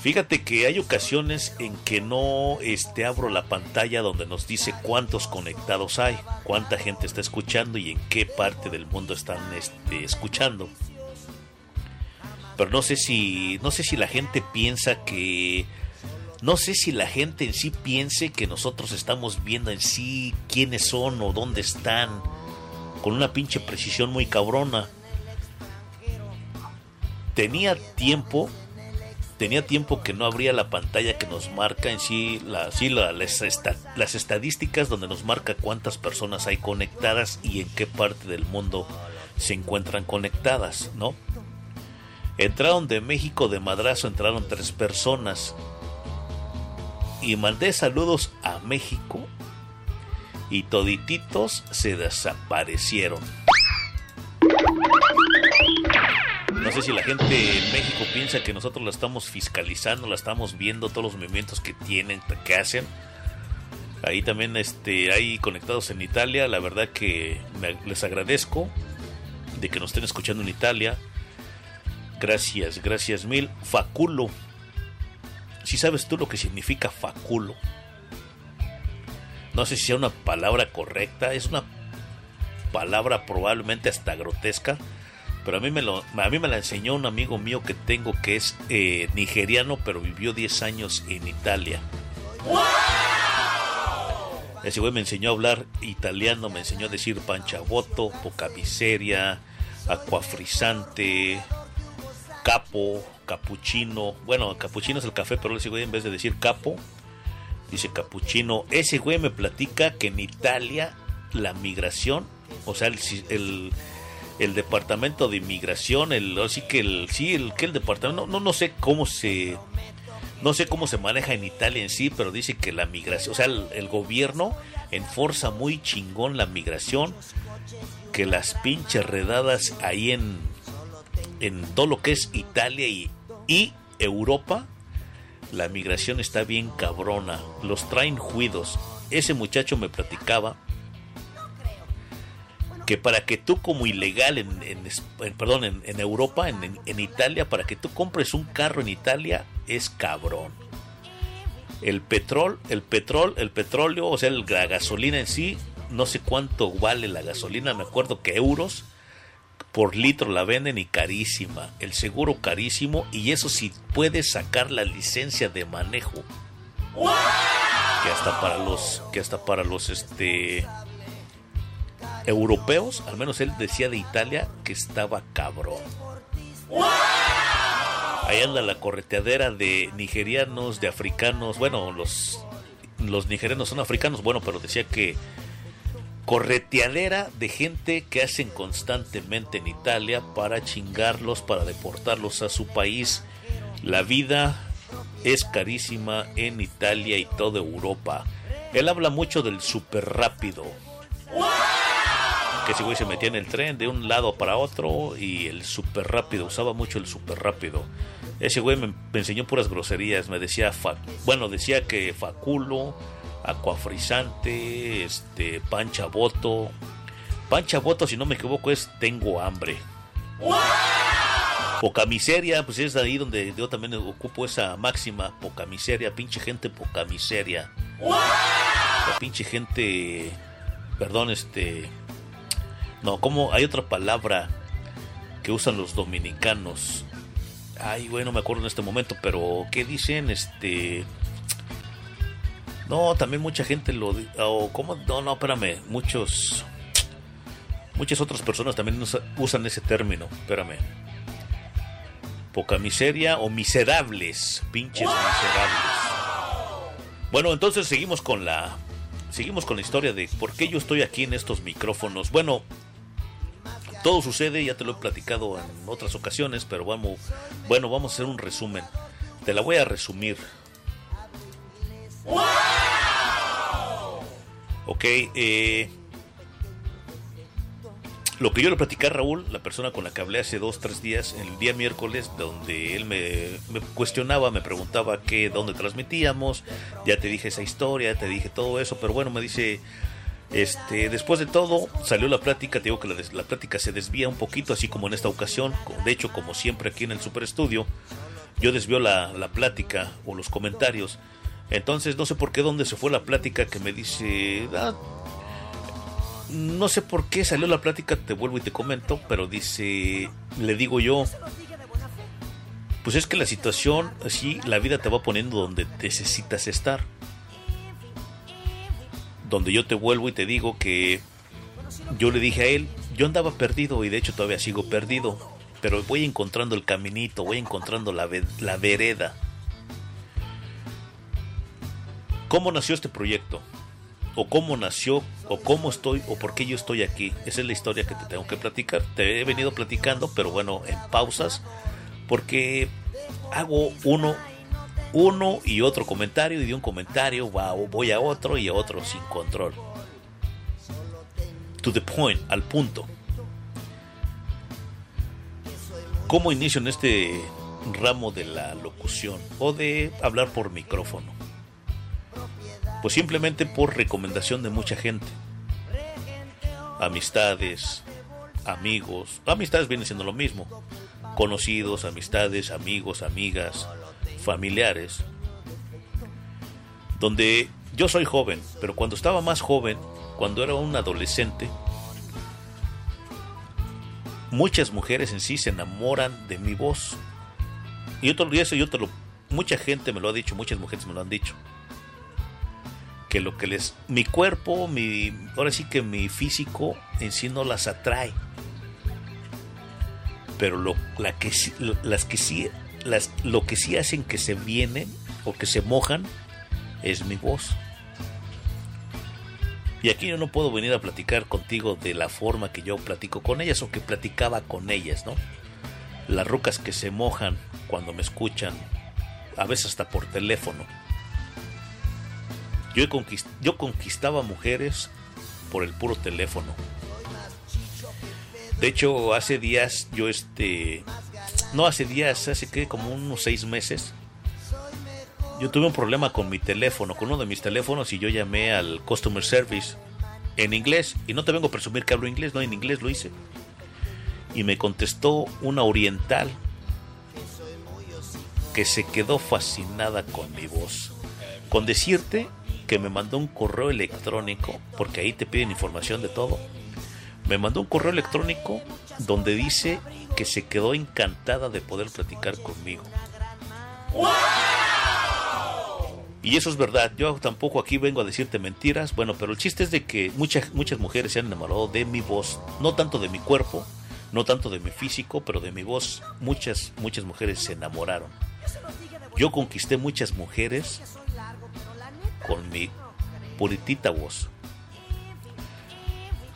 Fíjate que hay ocasiones en que no este, abro la pantalla donde nos dice cuántos conectados hay, cuánta gente está escuchando y en qué parte del mundo están este, escuchando. Pero no sé si no sé si la gente piensa que no sé si la gente en sí piense que nosotros estamos viendo en sí quiénes son o dónde están con una pinche precisión muy cabrona. Tenía tiempo tenía tiempo que no abría la pantalla que nos marca en sí, la, sí las estadísticas donde nos marca cuántas personas hay conectadas y en qué parte del mundo se encuentran conectadas, ¿no? Entraron de México de madrazo, entraron tres personas. Y mandé saludos a México y todititos se desaparecieron. No sé si la gente en México piensa que nosotros la estamos fiscalizando, la estamos viendo, todos los movimientos que tienen, que hacen. Ahí también este, hay conectados en Italia. La verdad que les agradezco de que nos estén escuchando en Italia. Gracias, gracias mil. Faculo. Si sabes tú lo que significa faculo. No sé si sea una palabra correcta. Es una palabra probablemente hasta grotesca. Pero a mí me, lo, a mí me la enseñó un amigo mío que tengo que es eh, nigeriano, pero vivió 10 años en Italia. Ese güey me enseñó a hablar italiano, me enseñó a decir panchaboto, poca miseria, acuafrisante, capo, capuchino. Bueno, capuchino es el café, pero ese güey en vez de decir capo, dice capuchino. Ese güey me platica que en Italia la migración, o sea, el, el departamento de inmigración, el, así que el, sí, el, que el departamento, no, no, no sé cómo se, no sé cómo se maneja en Italia en sí, pero dice que la migración, o sea, el, el gobierno enforza muy chingón la migración, que las pinches redadas ahí en, en todo lo que es Italia y, Europa, la migración está bien cabrona, los traen juidos. Ese muchacho me platicaba que para que tú como ilegal en, perdón, en, Europa, en, Italia, para que tú compres un carro en Italia es cabrón. El el el petróleo, o sea, la gasolina en sí, no sé cuánto vale la gasolina, me acuerdo que euros por litro la venden y carísima, el seguro carísimo y eso sí puedes sacar la licencia de manejo. Que hasta para los que hasta para los este europeos, al menos él decía de Italia que estaba cabrón. Ahí anda la correteadera de nigerianos, de africanos. Bueno, los, los nigerianos son africanos, bueno, pero decía que correteadera de gente que hacen constantemente en Italia para chingarlos, para deportarlos a su país. La vida es carísima en Italia y toda Europa. Él habla mucho del súper rápido. Que ese güey se metía en el tren de un lado para otro y el súper rápido, usaba mucho el súper rápido. Ese güey me, enseñó puras groserías, me decía, bueno, decía que faculo, acuafrisante, este, pancha voto. Pancha voto, si no me equivoco, es tengo hambre. Poca miseria, pues es ahí donde yo también ocupo esa máxima, poca miseria, pinche gente poca miseria. La pinche gente, perdón, este, no, como hay otra palabra que usan los dominicanos. Ay, güey, no me acuerdo en este momento, pero ¿qué dicen? Este, no, también mucha gente lo, di- o cómo, no, no, espérame, muchos, muchas otras personas también usa- usan ese término, espérame. Poca miseria o miserables, pinches miserables. Bueno, entonces seguimos con la seguimos con la historia de por qué yo estoy aquí en estos micrófonos. Bueno, todo sucede, ya te lo he platicado en otras ocasiones, pero vamos, bueno, vamos a hacer un resumen. Te la voy a resumir. Ok, eh, lo que yo le platicé a Raúl, la persona con la que hablé hace dos, tres días, el día miércoles, donde él me, cuestionaba, me preguntaba qué, dónde transmitíamos, ya te dije esa historia, te dije todo eso, pero bueno, me dice, este, después de todo, salió la plática, te digo que la, la plática se desvía un poquito, así como en esta ocasión, de hecho, como siempre aquí en el Super Estudio, yo desvío la, la plática o los comentarios, entonces no sé por qué dónde se fue la plática que me dice, "Ah, no sé por qué salió la plática, te vuelvo y te comento, pero dice, le digo yo, pues es que la situación, así, la vida te va poniendo donde necesitas estar. Donde yo te vuelvo y te digo que yo le dije a él, yo andaba perdido y de hecho todavía sigo perdido, pero voy encontrando el caminito, voy encontrando la, la vereda. ¿Cómo nació este proyecto? o cómo nació, o cómo estoy, o por qué yo estoy aquí. Esa es la historia que te tengo que platicar. Te he venido platicando, pero bueno, en pausas, porque hago uno, uno y otro comentario, y de un comentario voy a otro y a otro sin control. To the point, al punto. ¿Cómo inicio en este ramo de la locución o de hablar por micrófono? Pues simplemente por recomendación de mucha gente. Amistades, amigos. Amistades vienen siendo lo mismo. Conocidos, amistades, amigos, amigas, familiares. Donde yo soy joven, pero cuando estaba más joven, cuando era un adolescente, muchas mujeres en sí se enamoran de mi voz. Y yo te, eso yo te lo, mucha gente me lo ha dicho, muchas mujeres me lo han dicho. Que lo que les, mi cuerpo, mi, ahora sí que mi físico en sí no las atrae. Pero lo, la que, las que sí, las, lo que sí hacen que se vienen o que se mojan es mi voz. Y aquí yo no puedo venir a platicar contigo de la forma que yo platico con ellas o que platicaba con ellas, ¿no? Las rucas que se mojan cuando me escuchan, a veces hasta por teléfono. Yo, conquist- yo conquistaba mujeres por el puro teléfono. De hecho, hace días yo este... No hace días, hace que como unos seis meses. Yo tuve un problema con mi teléfono, con uno de mis teléfonos y yo llamé al customer service en inglés. Y no te vengo a presumir que hablo inglés, no, en inglés lo hice. Y me contestó una oriental que se quedó fascinada con mi voz. Con decirte que me mandó un correo electrónico, porque ahí te piden información de todo. Me mandó un correo electrónico donde dice que se quedó encantada de poder platicar conmigo. Y eso es verdad, yo tampoco aquí vengo a decirte mentiras, bueno, pero el chiste es de que muchas, muchas mujeres se han enamorado de mi voz, no tanto de mi cuerpo, no tanto de mi físico, pero de mi voz, muchas, muchas mujeres se enamoraron. Yo conquisté muchas mujeres con mi puritita voz.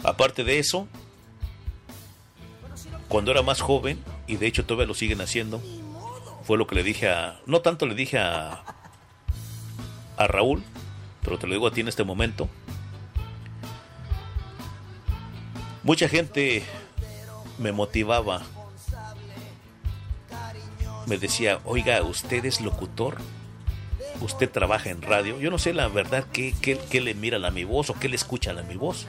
Aparte de eso, cuando era más joven, y de hecho todavía lo siguen haciendo, fue lo que le dije a... No tanto le dije a, a Raúl, pero te lo digo a ti en este momento. Mucha gente me motivaba. Me decía, oiga, ¿usted es locutor? ¿Usted trabaja en radio? Yo no sé la verdad qué, qué, le miran a mi voz o qué le escuchan a mi voz.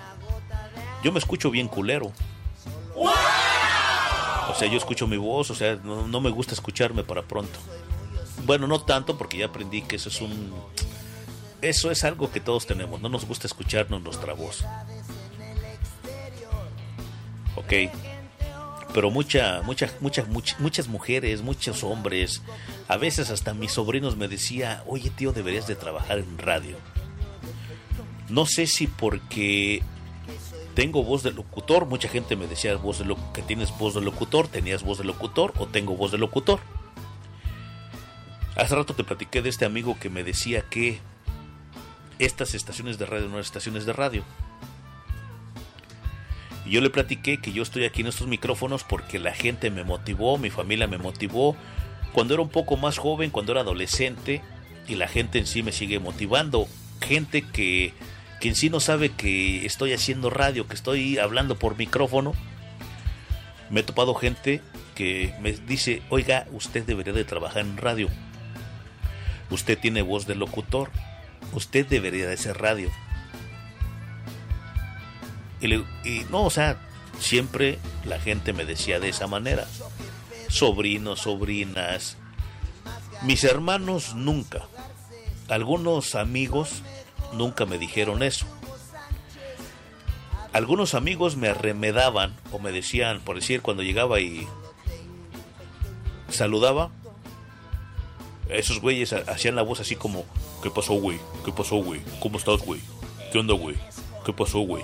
Yo me escucho bien culero. O sea, yo escucho mi voz, o sea, no, no me gusta escucharme para pronto. Bueno, no tanto porque ya aprendí que eso es un... Eso es algo que todos tenemos, no nos gusta escucharnos nuestra voz. Ok. Pero mucha, mucha, muchas, muchas, mujeres, muchos hombres, a veces hasta mis sobrinos me decía, oye tío, deberías de trabajar en radio. No sé si porque tengo voz de locutor, mucha gente me decía voz de que tienes voz de locutor, tenías voz de locutor o tengo voz de locutor. Hace rato te platiqué de este amigo que me decía que estas estaciones de radio no eran estaciones de radio. Y yo le platiqué que yo estoy aquí en estos micrófonos porque la gente me motivó, mi familia me motivó. Cuando era un poco más joven, cuando era adolescente, y la gente en sí me sigue motivando. Gente que, que en sí no sabe que estoy haciendo radio, que estoy hablando por micrófono. Me he topado gente que me dice, oiga, usted debería de trabajar en radio. Usted tiene voz de locutor. Usted debería de hacer radio. Y, no, o sea, siempre la gente me decía de esa manera. Sobrinos, sobrinas. Mis hermanos nunca. Algunos amigos nunca me dijeron eso. Algunos amigos me arremedaban o me decían, por decir, cuando llegaba y saludaba, esos güeyes ha- hacían la voz así como, ¿qué pasó, güey? ¿Qué pasó, güey? ¿Cómo estás, güey? ¿Qué onda, güey? ¿Qué pasó, güey?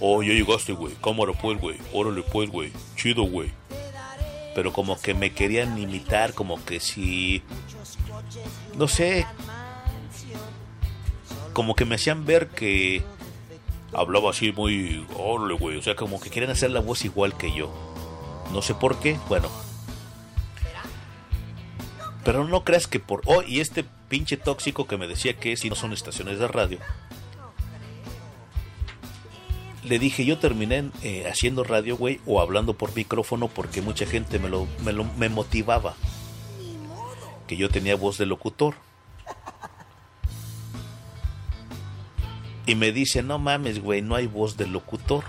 Oh, ya llegaste, güey. Cámara, pues, güey. Órale, pues, güey. Chido, güey. Pero como que me querían imitar, como que si... No sé. Como que me hacían ver que... Hablaba así muy... Órale, güey. O sea, como que querían hacer la voz igual que yo. No sé por qué. Bueno. Pero no creas que por... Oh, y este pinche tóxico que me decía que si no son estaciones de radio. Le dije, yo terminé eh, haciendo radio, güey, o hablando por micrófono porque mucha gente me lo, me lo me motivaba. Que yo tenía voz de locutor. Y me dice, no mames, güey, no hay voz del locutor.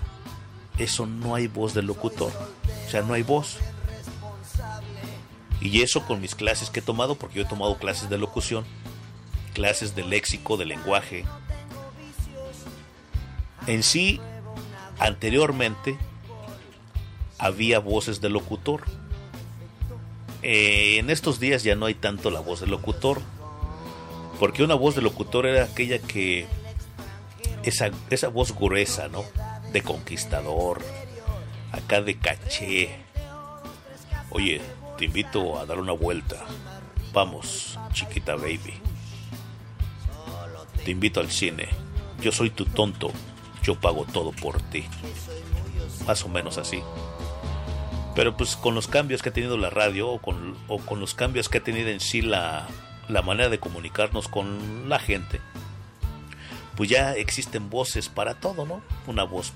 Eso no hay voz del locutor. O sea, no hay voz. Y eso con mis clases que he tomado, porque yo he tomado clases de locución, clases de léxico, de lenguaje. En sí, anteriormente, había voces del locutor. Eh, en estos días ya no hay tanto la voz del locutor. Porque una voz del locutor era aquella que. Esa, esa voz gruesa, ¿no? De conquistador. Acá de caché. Oye, te invito a dar una vuelta. Vamos, chiquita baby. Te invito al cine. Yo soy tu tonto. Yo pago todo por ti. Más o menos así. Pero pues con los cambios que ha tenido la radio o con, o con los cambios que ha tenido en sí la, la manera de comunicarnos con la gente, pues ya existen voces para todo, ¿no? Una voz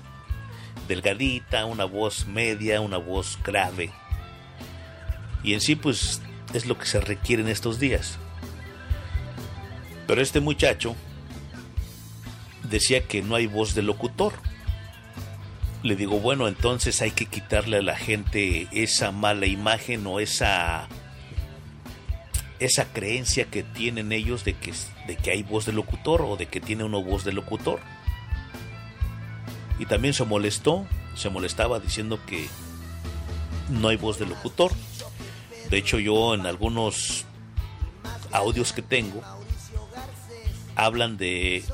delgadita, una voz media, una voz grave. Y en sí pues es lo que se requiere en estos días. Pero este muchacho decía que no hay voz de locutor. Le digo, bueno, entonces hay que quitarle a la gente esa mala imagen o esa esa creencia que tienen ellos de que, de que hay voz de locutor o de que tiene una voz de locutor. Y también se molestó, se molestaba diciendo que no hay voz de locutor. De hecho, yo en algunos audios que tengo hablan de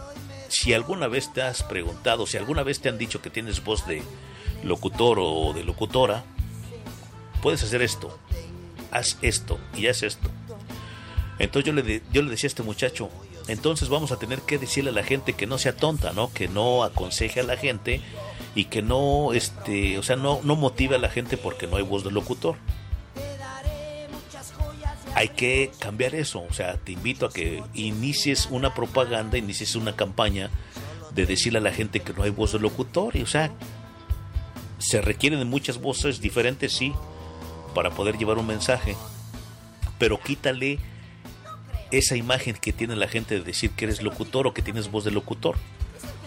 si alguna vez te has preguntado, si alguna vez te han dicho que tienes voz de locutor o de locutora, puedes hacer esto, haz esto y haz esto. Entonces yo le, yo le decía a este muchacho, entonces vamos a tener que decirle a la gente que no sea tonta, ¿no? Que no aconseje a la gente y que no, este, o sea, no, no motive a la gente porque no hay voz de locutor. Hay que cambiar eso, o sea, te invito a que inicies una propaganda, inicies una campaña de decirle a la gente que no hay voz de locutor, y o sea, se requieren muchas voces diferentes, sí, para poder llevar un mensaje, pero quítale esa imagen que tiene la gente de decir que eres locutor o que tienes voz de locutor.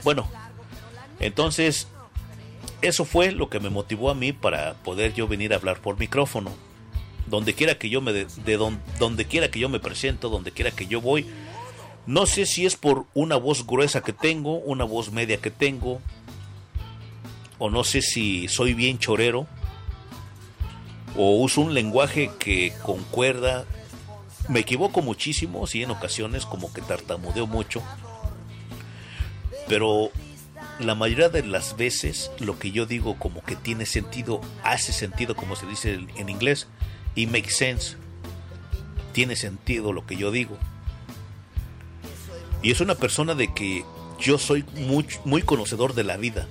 Bueno, entonces eso fue lo que me motivó a mí para poder yo venir a hablar por micrófono. Donde quiera que yo me de, de don, donde quiera que yo me presento, donde quiera que yo voy, no sé si es por una voz gruesa que tengo, una voz media que tengo, o no sé si soy bien chorero, o uso un lenguaje que concuerda me equivoco muchísimo, sí, en ocasiones como que tartamudeo mucho. Pero la mayoría de las veces lo que yo digo como que tiene sentido, hace sentido como se dice en inglés, y makes sense. Tiene sentido lo que yo digo. Y es una persona de que yo soy muy, muy conocedor de la vida.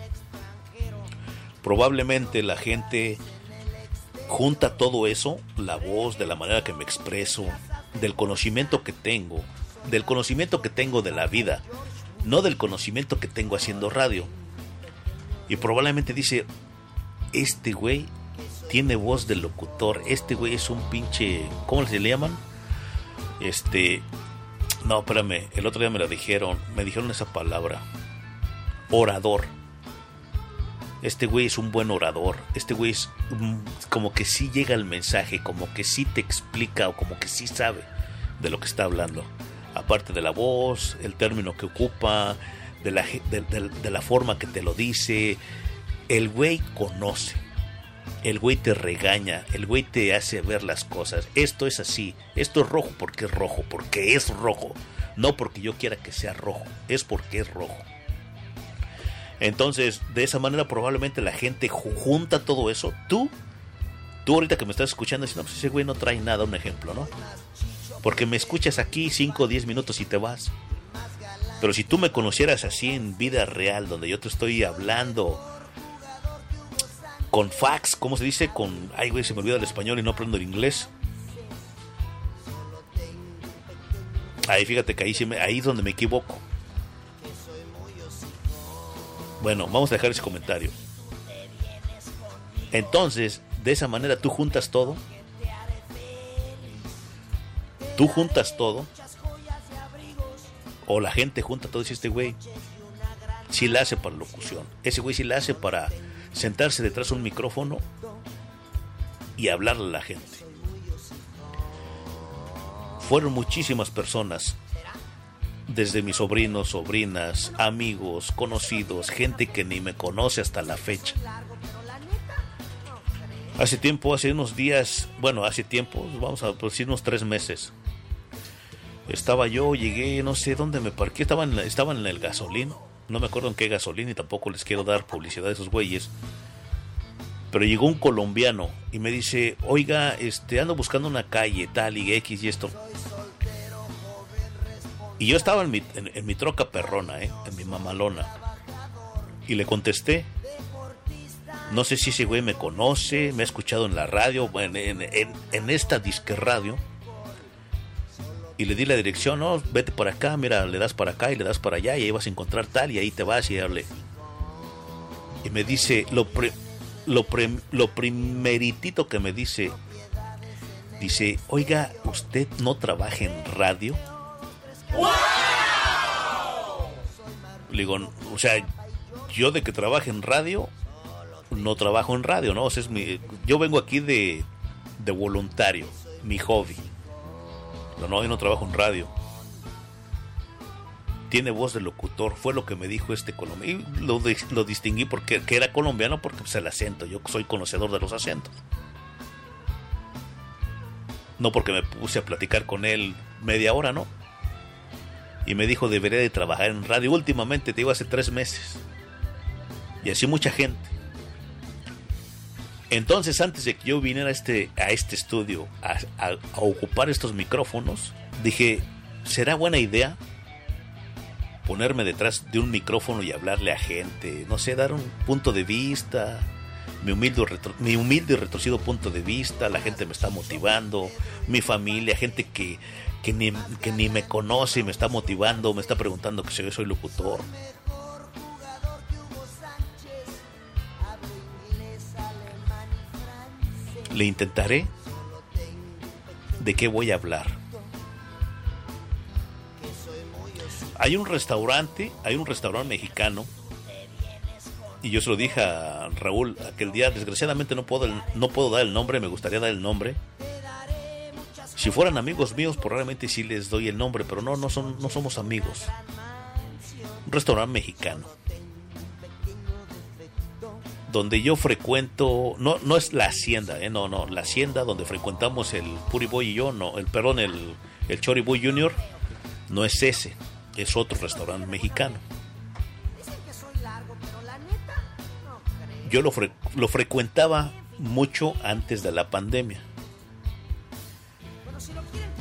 Probablemente la gente junta todo eso, la voz, de la manera que me expreso, del conocimiento que tengo, del conocimiento que tengo de la vida, no del conocimiento que tengo haciendo radio. Y probablemente dice, este güey tiene voz de locutor, este güey es un pinche, ¿cómo se le llaman? Este, no, espérame, el otro día me lo dijeron, me dijeron esa palabra, orador. Este güey es un buen orador. Este güey es como que sí llega el mensaje, como que sí te explica o como que sí sabe de lo que está hablando. Aparte de la voz, el término que ocupa, de la, de la forma que te lo dice. El güey conoce. El güey te regaña. El güey te hace ver las cosas. Esto es así. Esto es rojo porque es rojo. Porque es rojo. No porque yo quiera que sea rojo. Es porque es rojo. Entonces, de esa manera probablemente la gente junta todo eso. Tú, tú ahorita que me estás escuchando, dices, no, pues ese güey no trae nada, un ejemplo, ¿no? Porque me escuchas aquí 5 o 10 minutos y te vas. Pero si tú me conocieras así en vida real, donde yo te estoy hablando con fax, ¿cómo se dice? Con, ay güey, se me olvida el español y no aprendo el inglés. Ahí fíjate que ahí, me, ahí es donde me equivoco. Bueno, vamos a dejar ese comentario. Entonces, de esa manera tú juntas todo. Tú juntas todo. O la gente junta todo y dice este güey. sí la hace para locución. Ese güey sí la hace para sentarse detrás de un micrófono y hablarle a la gente. Fueron muchísimas personas, desde mis sobrinos, sobrinas, amigos, conocidos, gente que ni me conoce hasta la fecha. Hace tiempo, hace unos días, bueno, hace tiempo, vamos a decir unos tres meses, estaba yo, llegué, no sé dónde me parqué, estaba en, estaba en el gasolín, no me acuerdo en qué gasolín y tampoco les quiero dar publicidad a esos güeyes. Pero llegó un colombiano y me dice, oiga, este, ando buscando una calle, tal y X y esto. Y yo estaba en mi, en, mi troca perrona, ¿eh? en mi mamalona. Y le contesté. No sé si ese güey me conoce, me ha escuchado en la radio, en, en- en esta disque radio. Y le di la dirección, no, vete por acá, mira, le das para acá y le das para allá y ahí vas a encontrar tal y ahí te vas y hable. Y me dice, lo, pri- lo, prim- lo primeritito que me dice, dice, oiga, ¿usted no trabaja en radio? Le digo, o sea, yo de que trabaje en radio, no trabajo en radio, ¿no? O sea, es mi, yo vengo aquí de, de voluntario, mi hobby. No, no, trabajo en radio. Tiene voz de locutor, fue lo que me dijo este colombiano. Y lo distinguí porque que era colombiano porque pues, el acento, yo soy conocedor de los acentos. No porque me puse a platicar con él media hora, ¿no? Y me dijo, debería de trabajar en radio. Últimamente, te digo, hace tres meses. Y así mucha gente. Entonces, antes de que yo viniera a este, a este estudio a, ocupar estos micrófonos, dije, ¿será buena idea ponerme detrás de un micrófono y hablarle a gente? No sé, dar un punto de vista, mi humilde, retro- mi humilde y retorcido punto de vista, la gente me está motivando, mi familia, gente que, que, ni, que ni me conoce y me está motivando, me está preguntando que si yo soy locutor. Le intentaré de qué voy a hablar. Hay un restaurante, hay un restaurante mexicano y yo se lo dije a Raúl aquel día, desgraciadamente no puedo, no puedo dar el nombre, me gustaría dar el nombre. Si fueran amigos míos, probablemente sí les doy el nombre, pero no, no, son, no somos amigos. Un restaurante mexicano. Donde yo frecuento, no, no es la hacienda, eh, no, no, la hacienda donde frecuentamos el Puriboy y yo, no, el perdón, el, el Choriboy Junior, no es ese, es otro restaurante mexicano. Yo lo, fre- lo frecuentaba mucho antes de la pandemia.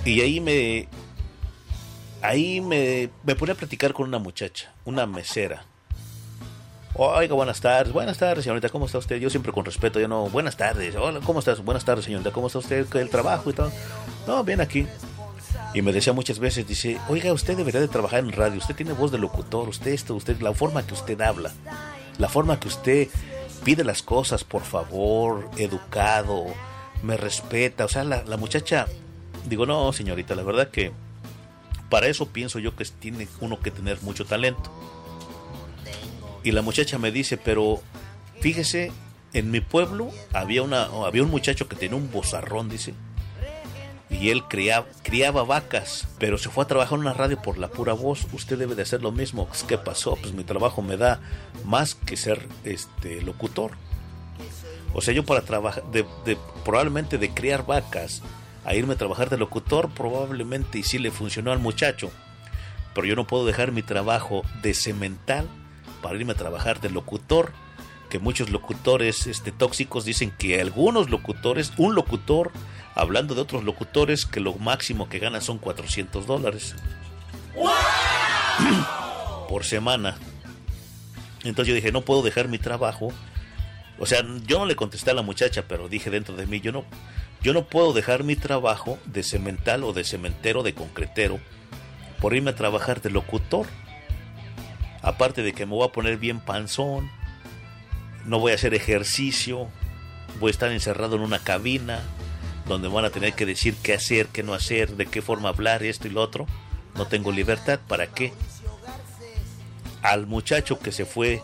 Y ahí me. Ahí me, me ponía a platicar con una muchacha, una mesera. Oiga, buenas tardes. Buenas tardes, señorita. ¿Cómo está usted? Yo siempre con respeto. Yo no. Buenas tardes. Hola, ¿cómo estás? Buenas tardes, señorita. ¿Cómo está usted? ¿El trabajo y todo? No, bien aquí. Y me decía muchas veces, dice, oiga, usted debería de trabajar en radio. Usted tiene voz de locutor. Usted esto, usted, la forma que usted habla. La forma que usted pide las cosas, por favor, educado, me respeta. O sea, la, la muchacha, digo, no, señorita, la verdad que para eso pienso yo que tiene uno que tener mucho talento. Y la muchacha me dice, pero fíjese, en mi pueblo había, una, había un muchacho que tenía un bozarrón, dice. Y él criaba, criaba vacas, pero se fue a trabajar en una radio por la pura voz. Usted debe de hacer lo mismo. Pues, ¿Qué pasó? Pues mi trabajo me da más que ser este locutor. O sea, yo para trabajar, probablemente de criar vacas a irme a trabajar de locutor, probablemente y sí le funcionó al muchacho. Pero yo no puedo dejar mi trabajo de cemental para irme a trabajar de locutor. Que muchos locutores este, tóxicos dicen que algunos locutores, un locutor, hablando de otros locutores, que lo máximo que ganan son 400 dólares por semana. Entonces yo dije, no puedo dejar mi trabajo. O sea, yo no le contesté a la muchacha, pero dije dentro de mí, yo no, yo no puedo dejar mi trabajo de cemental o de cementero, de concretero, por irme a trabajar de locutor. Aparte de que me voy a poner bien panzón, no voy a hacer ejercicio, voy a estar encerrado en una cabina donde van a tener que decir qué hacer, qué no hacer, de qué forma hablar, esto y lo otro. No tengo libertad, ¿para qué? al muchacho que se fue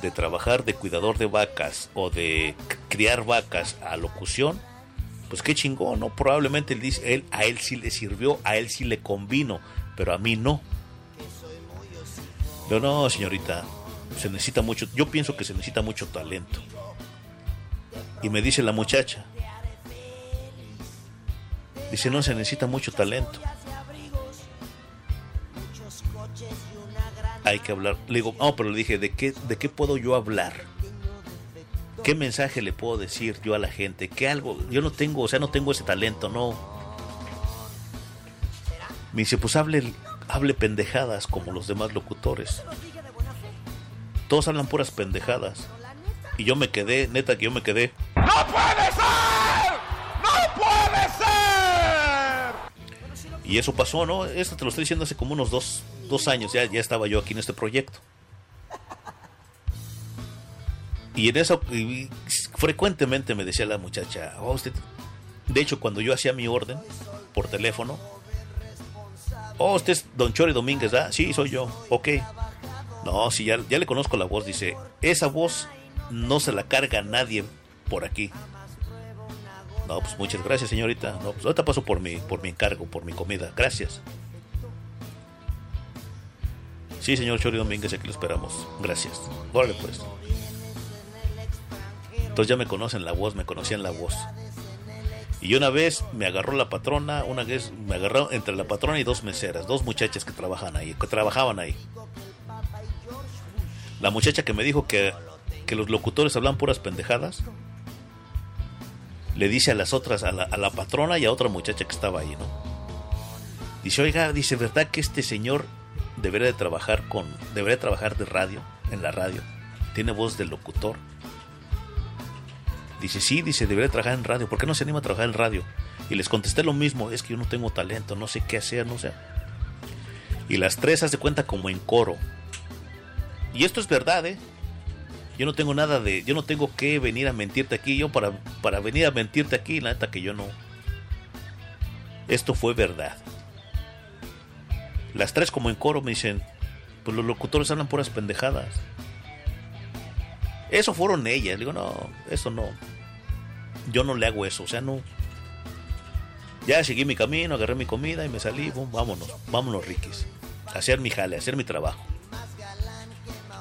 de trabajar de cuidador de vacas o de criar vacas a locución, pues qué chingón, ¿no? Probablemente a él sí le sirvió, a él sí le convino, pero a mí no. Pero no, señorita, se necesita mucho, yo pienso que se necesita mucho talento. Y me dice la muchacha, dice, no se necesita mucho talento. Hay que hablar. Le digo, no, pero le dije, ¿de qué, ¿de qué puedo yo hablar? ¿Qué mensaje le puedo decir yo a la gente? ¿Qué algo? Yo no tengo, o sea, no tengo ese talento, no. Me dice, pues hable, hable pendejadas como los demás locutores. Todos hablan puras pendejadas. Y yo me quedé, neta que yo me quedé. ¡No puede ser! ¡No puede ser! Y eso pasó, ¿no? Esto te lo estoy diciendo hace como unos dos, dos años, ya, ya estaba yo aquí en este proyecto. Y en eso, y frecuentemente me decía la muchacha, "Oh, usted... De hecho, cuando yo hacía mi orden por teléfono, oh, usted es Don Chori Domínguez, ¿ah? Sí, soy yo, ok. No, sí, ya, ya le conozco la voz, dice, esa voz no se la carga nadie por aquí. No, pues muchas gracias, señorita. No, pues ahorita paso por mi, por mi encargo, por mi comida. Gracias. Sí, señor Chori Domínguez, aquí lo esperamos. Gracias. Órale, pues. Entonces ya me conocen la voz, me conocían la voz. Y una vez me agarró la patrona, una vez me agarró entre la patrona y dos meseras, dos muchachas que trabajan ahí, que trabajaban ahí. La muchacha que me dijo que, que los locutores hablan puras pendejadas, le dice a las otras, a la, a la patrona y a otra muchacha que estaba ahí, ¿no? Dice, oiga, dice, ¿verdad que este señor debería de trabajar con, debería trabajar de radio, en la radio? Tiene voz de locutor. Dice, sí, dice, debería trabajar en radio. ¿Por qué no se anima a trabajar en radio? Y les contesté lo mismo, es que yo no tengo talento, no sé qué hacer, no sé. Y las tres haz de cuenta como en coro. Y esto es verdad, ¿eh? Yo no tengo nada de, yo no tengo que venir a mentirte aquí, yo para, para venir a mentirte aquí, la neta que yo no. Esto fue verdad. Las tres como en coro me dicen, pues los locutores hablan puras pendejadas. Eso fueron ellas. Digo, no, eso no. Yo no le hago eso, o sea, no. Ya seguí mi camino, agarré mi comida y me salí, bum, vámonos, vámonos, Riquis. Hacer mi jale, hacer mi trabajo.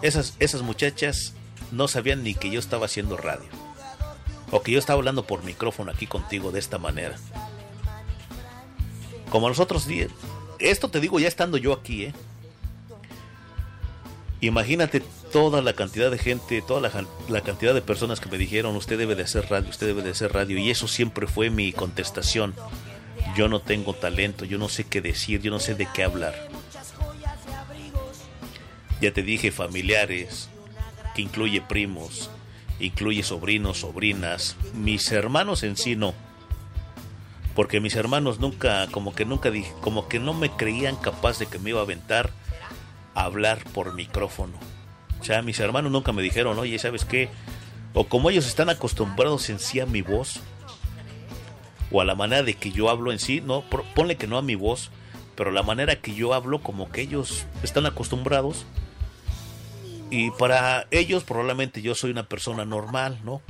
Esas, esas muchachas no sabían ni que yo estaba haciendo radio. O que yo estaba hablando por micrófono aquí contigo de esta manera. Como los otros días. Esto te digo ya estando yo aquí, ¿eh? Imagínate toda la cantidad de gente, toda la, cantidad de personas que me dijeron, usted debe de hacer radio, usted debe de hacer radio. Y eso siempre fue mi contestación. Yo no tengo talento, yo no sé qué decir, yo no sé de qué hablar. Ya te dije familiares, que incluye primos, incluye sobrinos, sobrinas, mis hermanos en sí no. Porque mis hermanos nunca, como que nunca dije, como que no me creían capaz de que me iba a aventar a hablar por micrófono. Sea, mis hermanos nunca me dijeron, oye, ¿sabes qué? O como ellos están acostumbrados en sí a mi voz, o a la manera de que yo hablo en sí, no, ponle que no a mi voz, pero la manera que yo hablo, como que ellos están acostumbrados, y para ellos probablemente yo soy una persona normal, ¿no?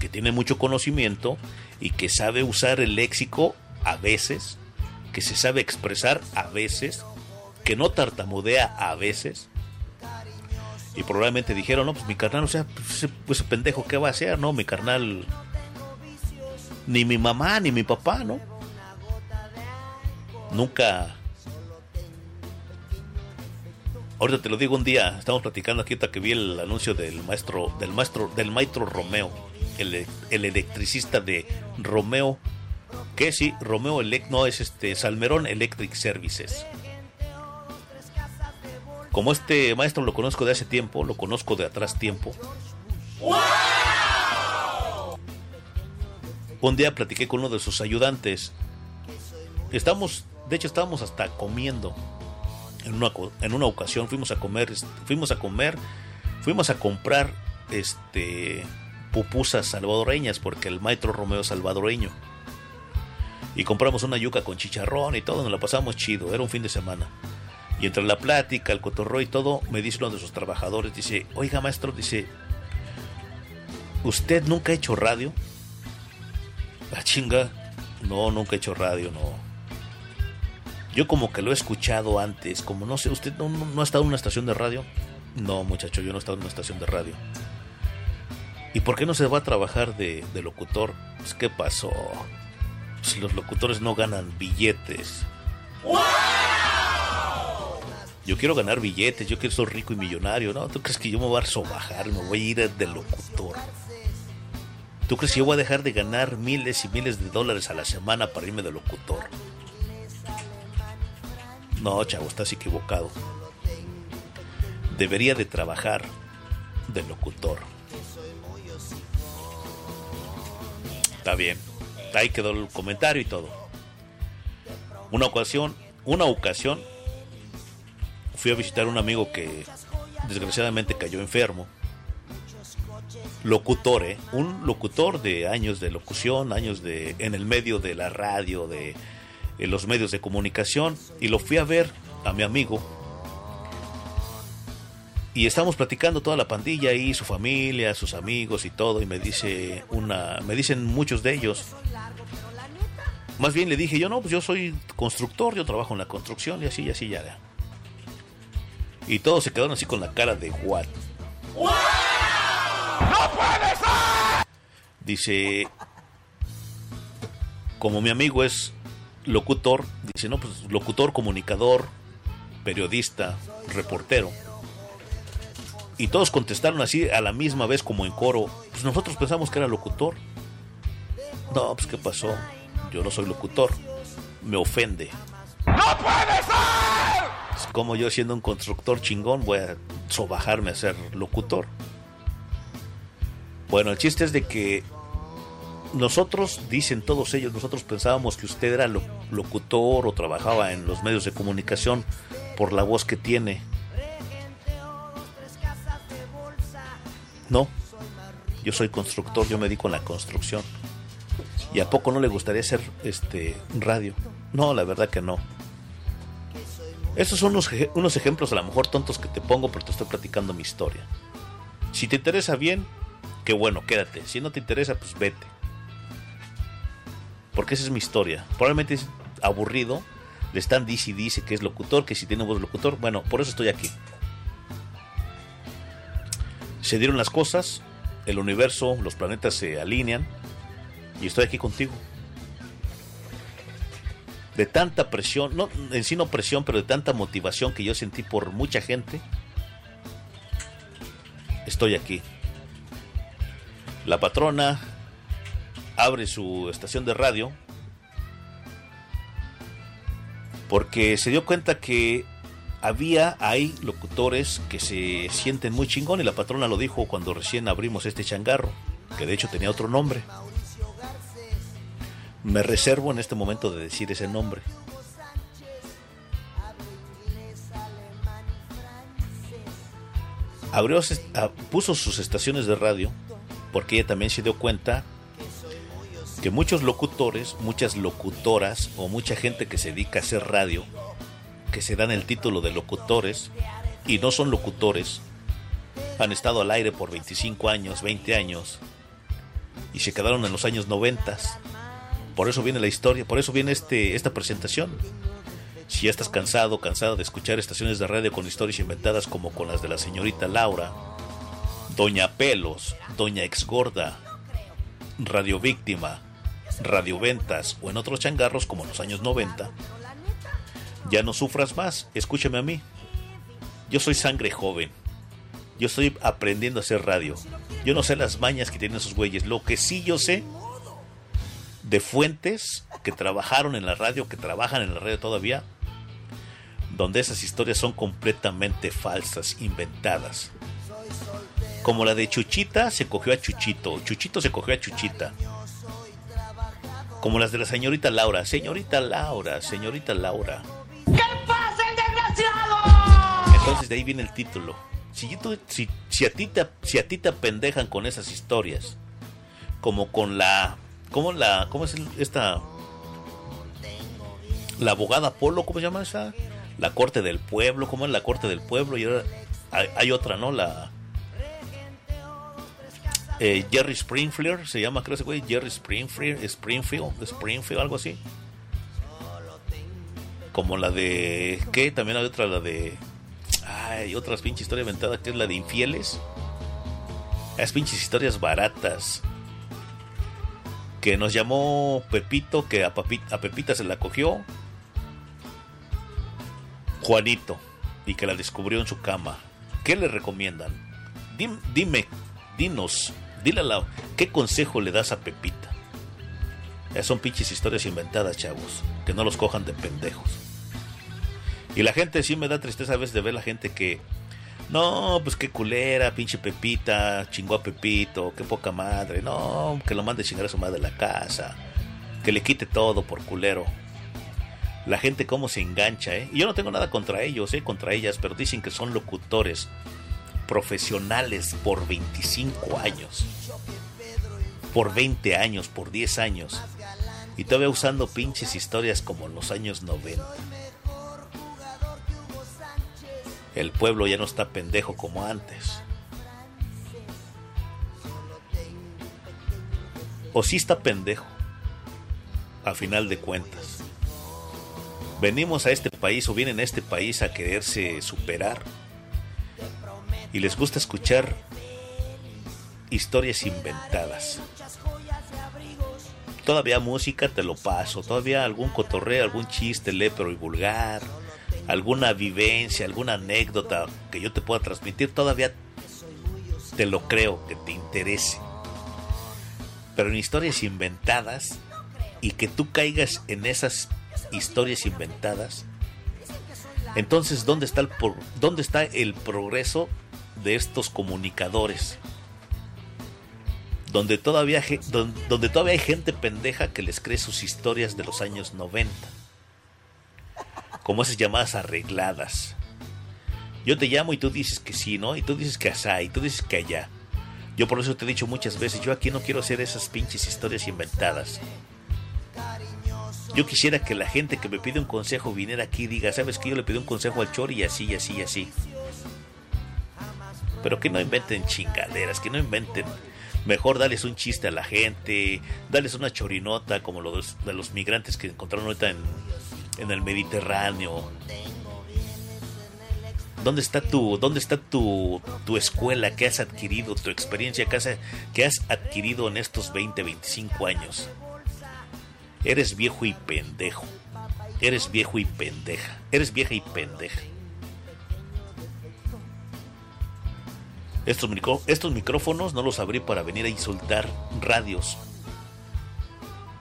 Que tiene mucho conocimiento y que sabe usar el léxico a veces, que se sabe expresar a veces, que no tartamudea a veces. Y probablemente dijeron, no, pues mi carnal, o sea, pues, pendejo, ¿qué va a hacer? No, mi carnal, ni mi mamá, ni mi papá, ¿no? Nunca Ahorita te lo digo un día, estamos platicando aquí hasta que vi el anuncio del maestro, del maestro, del maestro Romeo, el, el electricista de Romeo, que sí, Romeo Elect, no es este Salmerón Electric Services. Como este maestro lo conozco de hace tiempo, lo conozco de atrás tiempo. Un día platiqué con uno de sus ayudantes. Estamos, de hecho, estábamos hasta comiendo en una, en una ocasión fuimos a comer, fuimos a comer, fuimos a comprar este pupusas salvadoreñas porque el maestro Romeo es salvadoreño. Y compramos una yuca con chicharrón y todo, nos la pasamos chido, era un fin de semana. Y entre la plática, el cotorreo y todo, me dice uno de sus trabajadores, dice, oiga maestro, dice, ¿usted nunca ha hecho radio? La chinga, no, nunca he hecho radio, no. Yo como que lo he escuchado antes, como no sé, ¿usted no, no- ha estado en una estación de radio? No, muchacho, yo no he estado en una estación de radio. ¿Y por qué no se va a trabajar de, locutor? Pues, ¿qué pasó? Si los locutores no ganan billetes. Yo quiero ganar billetes, yo quiero ser rico y millonario, ¿no? ¿Tú crees que yo me voy a sobajar, me voy a ir de locutor? ¿Tú crees que yo voy a dejar de ganar miles y miles de dólares a la semana para irme de locutor? No, chavo, estás equivocado. Debería de trabajar de locutor. Está bien. Ahí quedó el comentario y todo. Una ocasión, una ocasión, fui a visitar a un amigo que desgraciadamente cayó enfermo. Locutor, ¿eh? Un locutor de años de locución, años de en el medio de la radio, de en los medios de comunicación. Y lo fui a ver a mi amigo. Y estamos platicando toda la pandilla ahí, su familia, sus amigos y todo. Y me dice una, me dicen muchos de ellos. Más bien le dije yo, no, pues yo soy constructor, yo trabajo en la construcción y así, y así, ya. Y todos se quedaron así con la cara de what. Dice, como mi amigo es locutor, dice, no, pues locutor, comunicador, periodista, reportero. Y todos contestaron así a la misma vez como en coro, pues nosotros pensamos que era locutor. No, pues ¿qué pasó? Yo no soy locutor. Me ofende. ¡No puede ser! Como yo siendo un constructor chingón voy a sobajarme a ser locutor. Bueno, el chiste es de que nosotros, dicen todos ellos, nosotros pensábamos que usted era lo- locutor o trabajaba en los medios de comunicación por la voz que tiene. No, yo soy constructor, yo me dedico a la construcción. ¿Y a poco no le gustaría hacer este radio? No, la verdad que no. Estos son unos, unos ejemplos a lo mejor tontos que te pongo, pero te estoy platicando mi historia. Si te interesa bien, qué bueno, quédate. Si no te interesa, pues vete. Porque esa es mi historia. Probablemente es aburrido. Le están dice dice que es locutor, que si tiene voz locutor. Bueno, por eso estoy aquí. Se dieron las cosas, el universo, los planetas se alinean y estoy aquí contigo. De tanta presión, no en sí no presión, pero de tanta motivación que yo sentí por mucha gente, estoy aquí. La patrona abre su estación de radio porque se dio cuenta que había ahí locutores que se sienten muy chingón y la patrona lo dijo cuando recién abrimos este changarro, que de hecho tenía otro nombre. Me reservo en este momento de decir ese nombre. Abrió, ah, puso sus estaciones de radio porque ella también se dio cuenta que muchos locutores, muchas locutoras o mucha gente que se dedica a hacer radio, que se dan el título de locutores y no son locutores, han estado al aire por 25 años, 20 años y se quedaron en los años 90. Por eso viene la historia, por eso viene este, esta presentación. Si ya estás cansado, cansado de escuchar estaciones de radio con historias inventadas como con las de la señorita Laura, Doña Pelos, Doña Exgorda, Radio Víctima, Radio Ventas o en otros changarros como en los años 90, ya no sufras más, escúchame a mí. Yo soy sangre joven. Yo estoy aprendiendo a hacer radio. Yo no sé las mañas que tienen esos güeyes. Lo que sí yo sé de fuentes que trabajaron en la radio, que trabajan en la radio todavía, donde esas historias son completamente falsas, inventadas. Como la de Chuchita se cogió a Chuchito, Chuchito se cogió a Chuchita. Como las de la señorita Laura, señorita Laura, señorita Laura. ¿Qué pasa, el desgraciado? Entonces de ahí viene el título. Si, si, si a ti te, si a ti te apendejan con esas historias, como con la, ¿cómo la, cómo es esta, la abogada Polo, cómo se llama esa? La corte del pueblo, ¿cómo es la corte del pueblo? Y ahora hay, otra, ¿no? La eh, Jerry Springfield, se llama, creo ese güey, Jerry Springfield, Springfield, Springfield, algo así. Como la de, ¿qué? También hay otra, la de, ay, otras pinches historias inventadas, que es la de infieles. Es pinches historias baratas. Que nos llamó Pepito, que a, Pepita se la cogió. Juanito, y que la descubrió en su cama. ¿Qué le recomiendan? Dim- dime, dinos, dile la, ¿qué consejo le das a Pepita? Ya son pinches historias inventadas, chavos. Que no los cojan de pendejos. Y la gente sí me da tristeza a veces de ver la gente que. No, pues qué culera, pinche Pepita, chingó a Pepito, qué poca madre. No, que lo mande chingar a su madre de la casa. Que le quite todo por culero. La gente cómo se engancha, ¿eh? Y yo no tengo nada contra ellos, ¿eh? Contra ellas, pero dicen que son locutores profesionales por 25 años. Por 20 años, por 10 años. Y todavía usando pinches historias como en los años 90. El pueblo ya no está pendejo como antes. O sí está pendejo. A final de cuentas. Venimos a este país o vienen a este país a quererse superar. Y les gusta escuchar historias inventadas. Todavía música te lo paso, todavía algún cotorreo, algún chiste lepro y vulgar, alguna vivencia, alguna anécdota que yo te pueda transmitir, todavía te lo creo que te interese. Pero en historias inventadas y que tú caigas en esas historias inventadas, entonces ¿dónde está el, dónde está el progreso de estos comunicadores? Donde todavía, donde todavía hay gente pendeja que les cree sus historias de los años 90 como esas llamadas arregladas. Yo te llamo y tú dices que sí, ¿no? Y tú dices que asá, y tú dices que allá. Yo por eso te he dicho muchas veces, yo aquí no quiero hacer esas pinches historias inventadas. Yo quisiera que la gente que me pide un consejo viniera aquí y diga, ¿sabes que Yo le pedí un consejo al Chori y así, y así, y así. Pero que no inventen chingaderas, que no inventen. Mejor darles un chiste a la gente, darles una chorinota como los de los migrantes que encontraron ahorita en, en el Mediterráneo. ¿Dónde está tu, dónde está tu, tu escuela que has adquirido, tu experiencia que has, que has adquirido en estos 20, 25 años? Eres viejo y pendejo. Eres viejo y pendeja. Eres vieja y pendeja. Estos, micro- estos micrófonos no los abrí para venir a insultar radios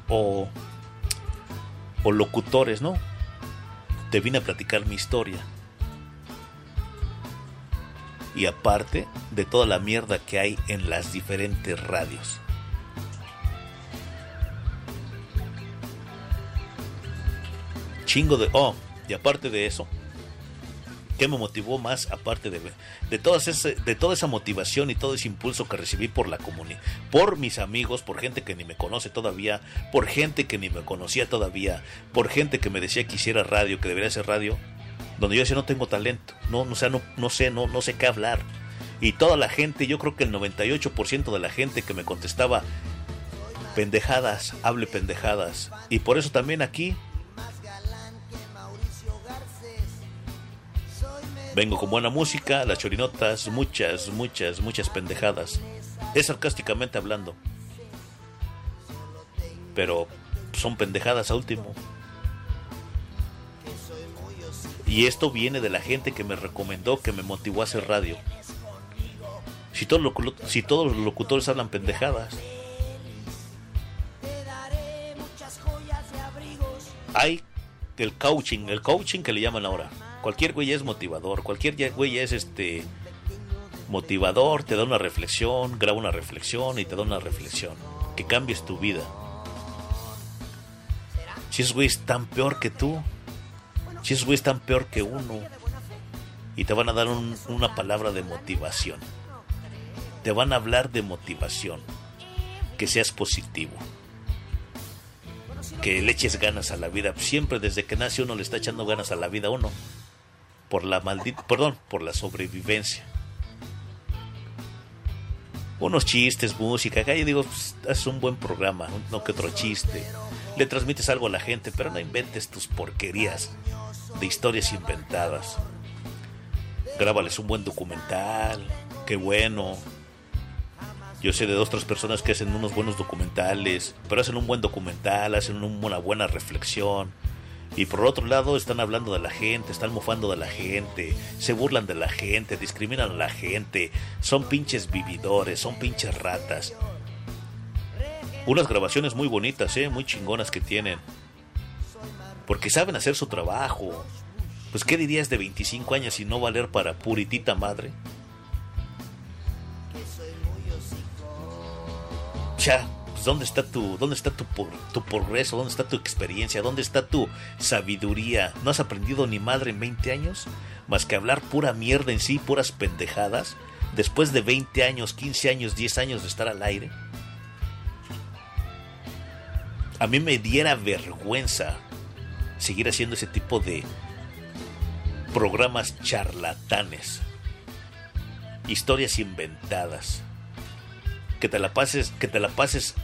o, o locutores, ¿no? Te vine a platicar mi historia. Y aparte de toda la mierda que hay en las diferentes radios. Chingo de... Oh, y aparte de eso, ¿qué me motivó más aparte de, de, todas ese, de toda esa motivación y todo ese impulso que recibí por la comunidad, por mis amigos, por gente que ni me conoce todavía, por gente que ni me conocía todavía, por gente que me decía que hiciera radio, que debería hacer radio, donde yo decía no tengo talento, no, no, sea, no, no sé, no, no sé qué hablar. Y toda la gente, yo creo que el 98% de la gente que me contestaba, pendejadas, hable pendejadas. Y por eso también aquí Vengo con buena música, las chorinotas, muchas, muchas, muchas pendejadas. Es sarcásticamente hablando. Pero son pendejadas a último. Y esto viene de la gente que me recomendó, que me motivó a hacer radio. Si todos, los si todos los locutores hablan pendejadas, hay el coaching, el coaching que le llaman ahora. Cualquier güey es motivador, cualquier güey es este motivador, te da una reflexión, graba una reflexión y te da una reflexión. Que cambies tu vida. Si esos güeyes tan peor que tú, si esos güeyes tan peor que uno, y te van a dar un- una palabra de motivación. Te van a hablar de motivación. Que seas positivo que le eches ganas a la vida. Siempre desde que nace uno le está echando ganas a la vida a uno. Por la maldita, perdón, por la sobrevivencia. Unos chistes, música, acá yo digo, pues, es un buen programa, no que otro chiste. Le transmites algo a la gente, pero no inventes tus porquerías de historias inventadas. Grábales un buen documental, qué bueno. Yo sé de dos, tres personas que hacen unos buenos documentales, pero hacen un buen documental, hacen un- una buena reflexión. Y por otro lado están hablando de la gente, están mofando de la gente, se burlan de la gente, discriminan a la gente, son pinches vividores, son pinches ratas. Unas grabaciones muy bonitas, ¿eh? muy chingonas que tienen. Porque saben hacer su trabajo. Pues ¿qué dirías de 25 años y no valer para puritita madre? Ya, pues ¿dónde está tu, dónde está tu, tu progreso? ¿Dónde está tu experiencia? ¿Dónde está tu sabiduría? ¿No has aprendido ni madre en 20 años? Más que hablar pura mierda en sí, puras pendejadas, después de 20 años, 15 años, 10 años de estar al aire. A mí me diera vergüenza seguir haciendo ese tipo de programas charlatanes, historias inventadas, que te la pases, que te la pases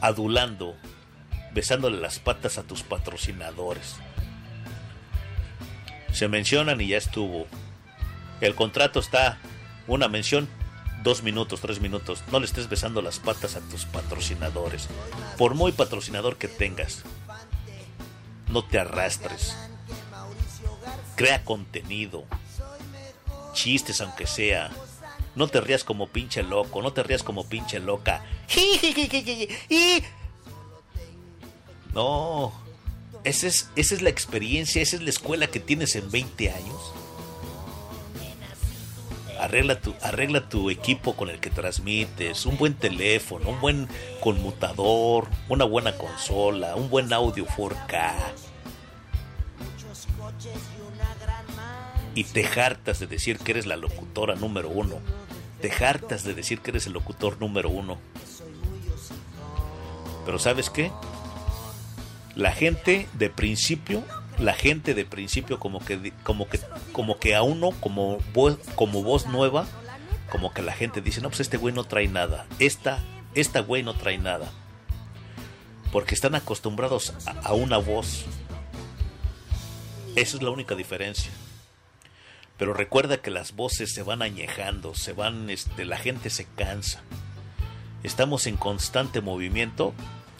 adulando, besándole las patas a tus patrocinadores. Se mencionan y ya estuvo. El contrato está una mención, dos minutos, tres minutos. No le estés besando las patas a tus patrocinadores. Por muy patrocinador que tengas, no te arrastres. Crea contenido. Chistes aunque sea. No te rías como pinche loco, no te rías como pinche loca. No. Esa es, esa es la experiencia, esa es la escuela que tienes en 20 años. Arregla tu, arregla tu equipo con el que transmites, un buen teléfono, un buen conmutador, una buena consola, un buen audio 4K. Y te hartas de decir que eres la locutora número uno. Te hartas de decir que eres el locutor número uno. Pero ¿sabes qué? La gente de principio, la gente de principio como que como que como que a uno como voz, como voz nueva, como que la gente dice, "No, pues este güey no trae nada. Esta esta güey no trae nada." Porque están acostumbrados a, a una voz. Esa es la única diferencia. Pero recuerda que las voces se van añejando, se van, este, la gente se cansa. Estamos en constante movimiento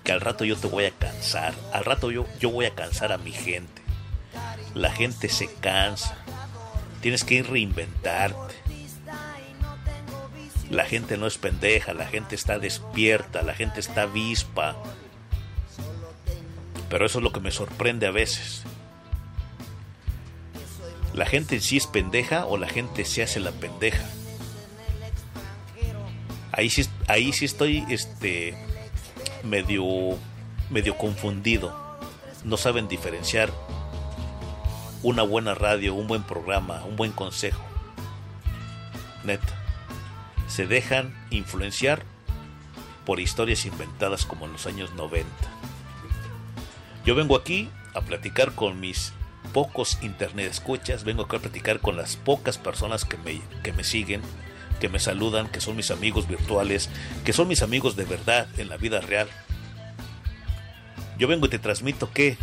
que al rato yo te voy a cansar, al rato yo, yo voy a cansar a mi gente. La gente se cansa, tienes que ir reinventarte. La gente no es pendeja, la gente está despierta, la gente está avispa. Pero eso es lo que me sorprende a veces. La gente en sí es pendeja o la gente se hace la pendeja. Ahí sí, ahí sí estoy este, medio, medio confundido. No saben diferenciar una buena radio, un buen programa, un buen consejo. Neta. Se dejan influenciar por historias inventadas como en los años 90. Yo vengo aquí a platicar con mis pocos internet escuchas, vengo acá a platicar con las pocas personas que me, que me siguen, que me saludan, que son mis amigos virtuales, que son mis amigos de verdad en la vida real. Yo vengo y te transmito que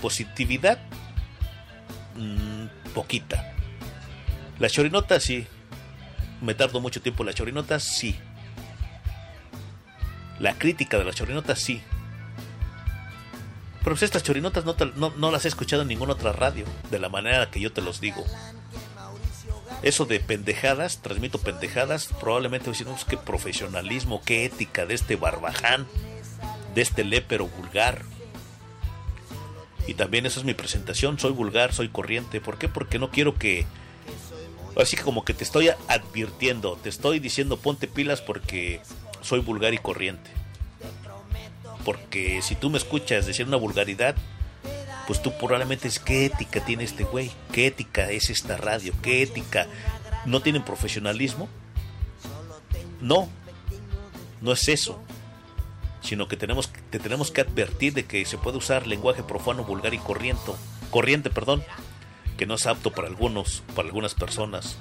positividad, mmm, poquita. La chorinota sí, me tardo mucho tiempo en la chorinota, sí. La crítica de las chorinotas sí. Pero pues estas chorinotas no, te, no, las he escuchado en ninguna otra radio, de la manera que yo te los digo. Eso de pendejadas, transmito pendejadas, probablemente decimos qué profesionalismo, qué ética de este barbaján, de este lépero vulgar. Y también esa es mi presentación, soy vulgar, soy corriente. ¿Por qué? Porque no quiero que... Así como que te estoy advirtiendo, te estoy diciendo ponte pilas porque soy vulgar y corriente. Porque si tú me escuchas decir una vulgaridad, pues tú probablemente es qué ética tiene este güey, qué ética es esta radio, qué ética. ¿No tienen profesionalismo? No, no es eso. Sino que tenemos, te tenemos que advertir de que se puede usar lenguaje profano, vulgar y corriente, corriente, perdón, que no es apto para algunos, para algunas personas.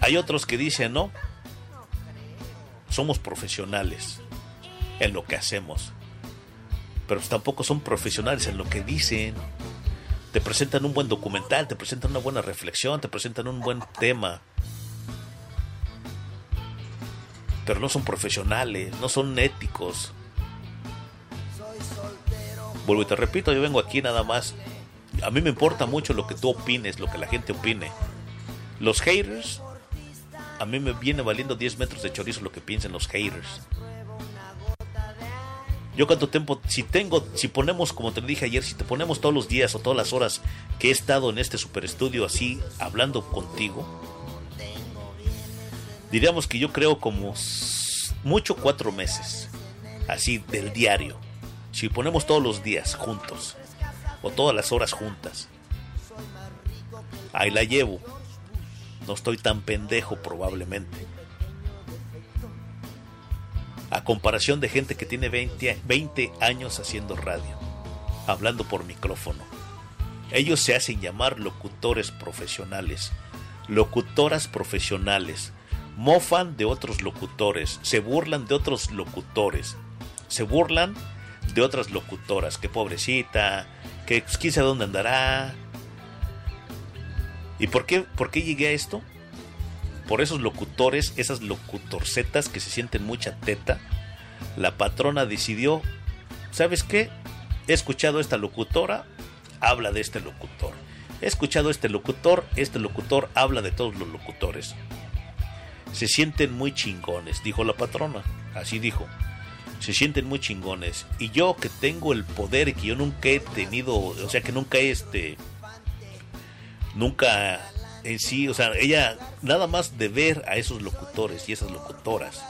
Hay otros que dicen, no, somos profesionales en lo que hacemos, pero tampoco son profesionales en lo que dicen. Te presentan un buen documental, te presentan una buena reflexión, te presentan un buen tema, pero no son profesionales, no son éticos. Vuelvo y te repito, yo vengo aquí nada más. A mí me importa mucho lo que tú opines, lo que la gente opine. Los haters, a mí me viene valiendo 10 metros de chorizo lo que piensen los haters. Yo cuánto tiempo, si tengo, si ponemos, como te dije ayer, si te ponemos todos los días o todas las horas que he estado en este super estudio así, hablando contigo, diríamos que yo creo como mucho cuatro meses, así del diario. Si ponemos todos los días juntos, o todas las horas juntas, ahí la llevo. No estoy tan pendejo probablemente. A comparación de gente que tiene 20, a- 20 años haciendo radio, hablando por micrófono. Ellos se hacen llamar locutores profesionales, locutoras profesionales. Mofan de otros locutores, se burlan de otros locutores, se burlan de otras locutoras, que pobrecita, que quién sabe dónde andará. ¿Y por qué, por qué llegué a esto? Por esos locutores, esas locutorcetas que se sienten mucha teta, la patrona decidió, ¿sabes qué? He escuchado a esta locutora, habla de este locutor. He escuchado a este locutor, este locutor habla de todos los locutores. Se sienten muy chingones, dijo la patrona. Así dijo. Se sienten muy chingones. Y yo que tengo el poder y que yo nunca he tenido, o sea que nunca he este... Nunca en sí, o sea, ella nada más de ver a esos locutores y esas locutoras.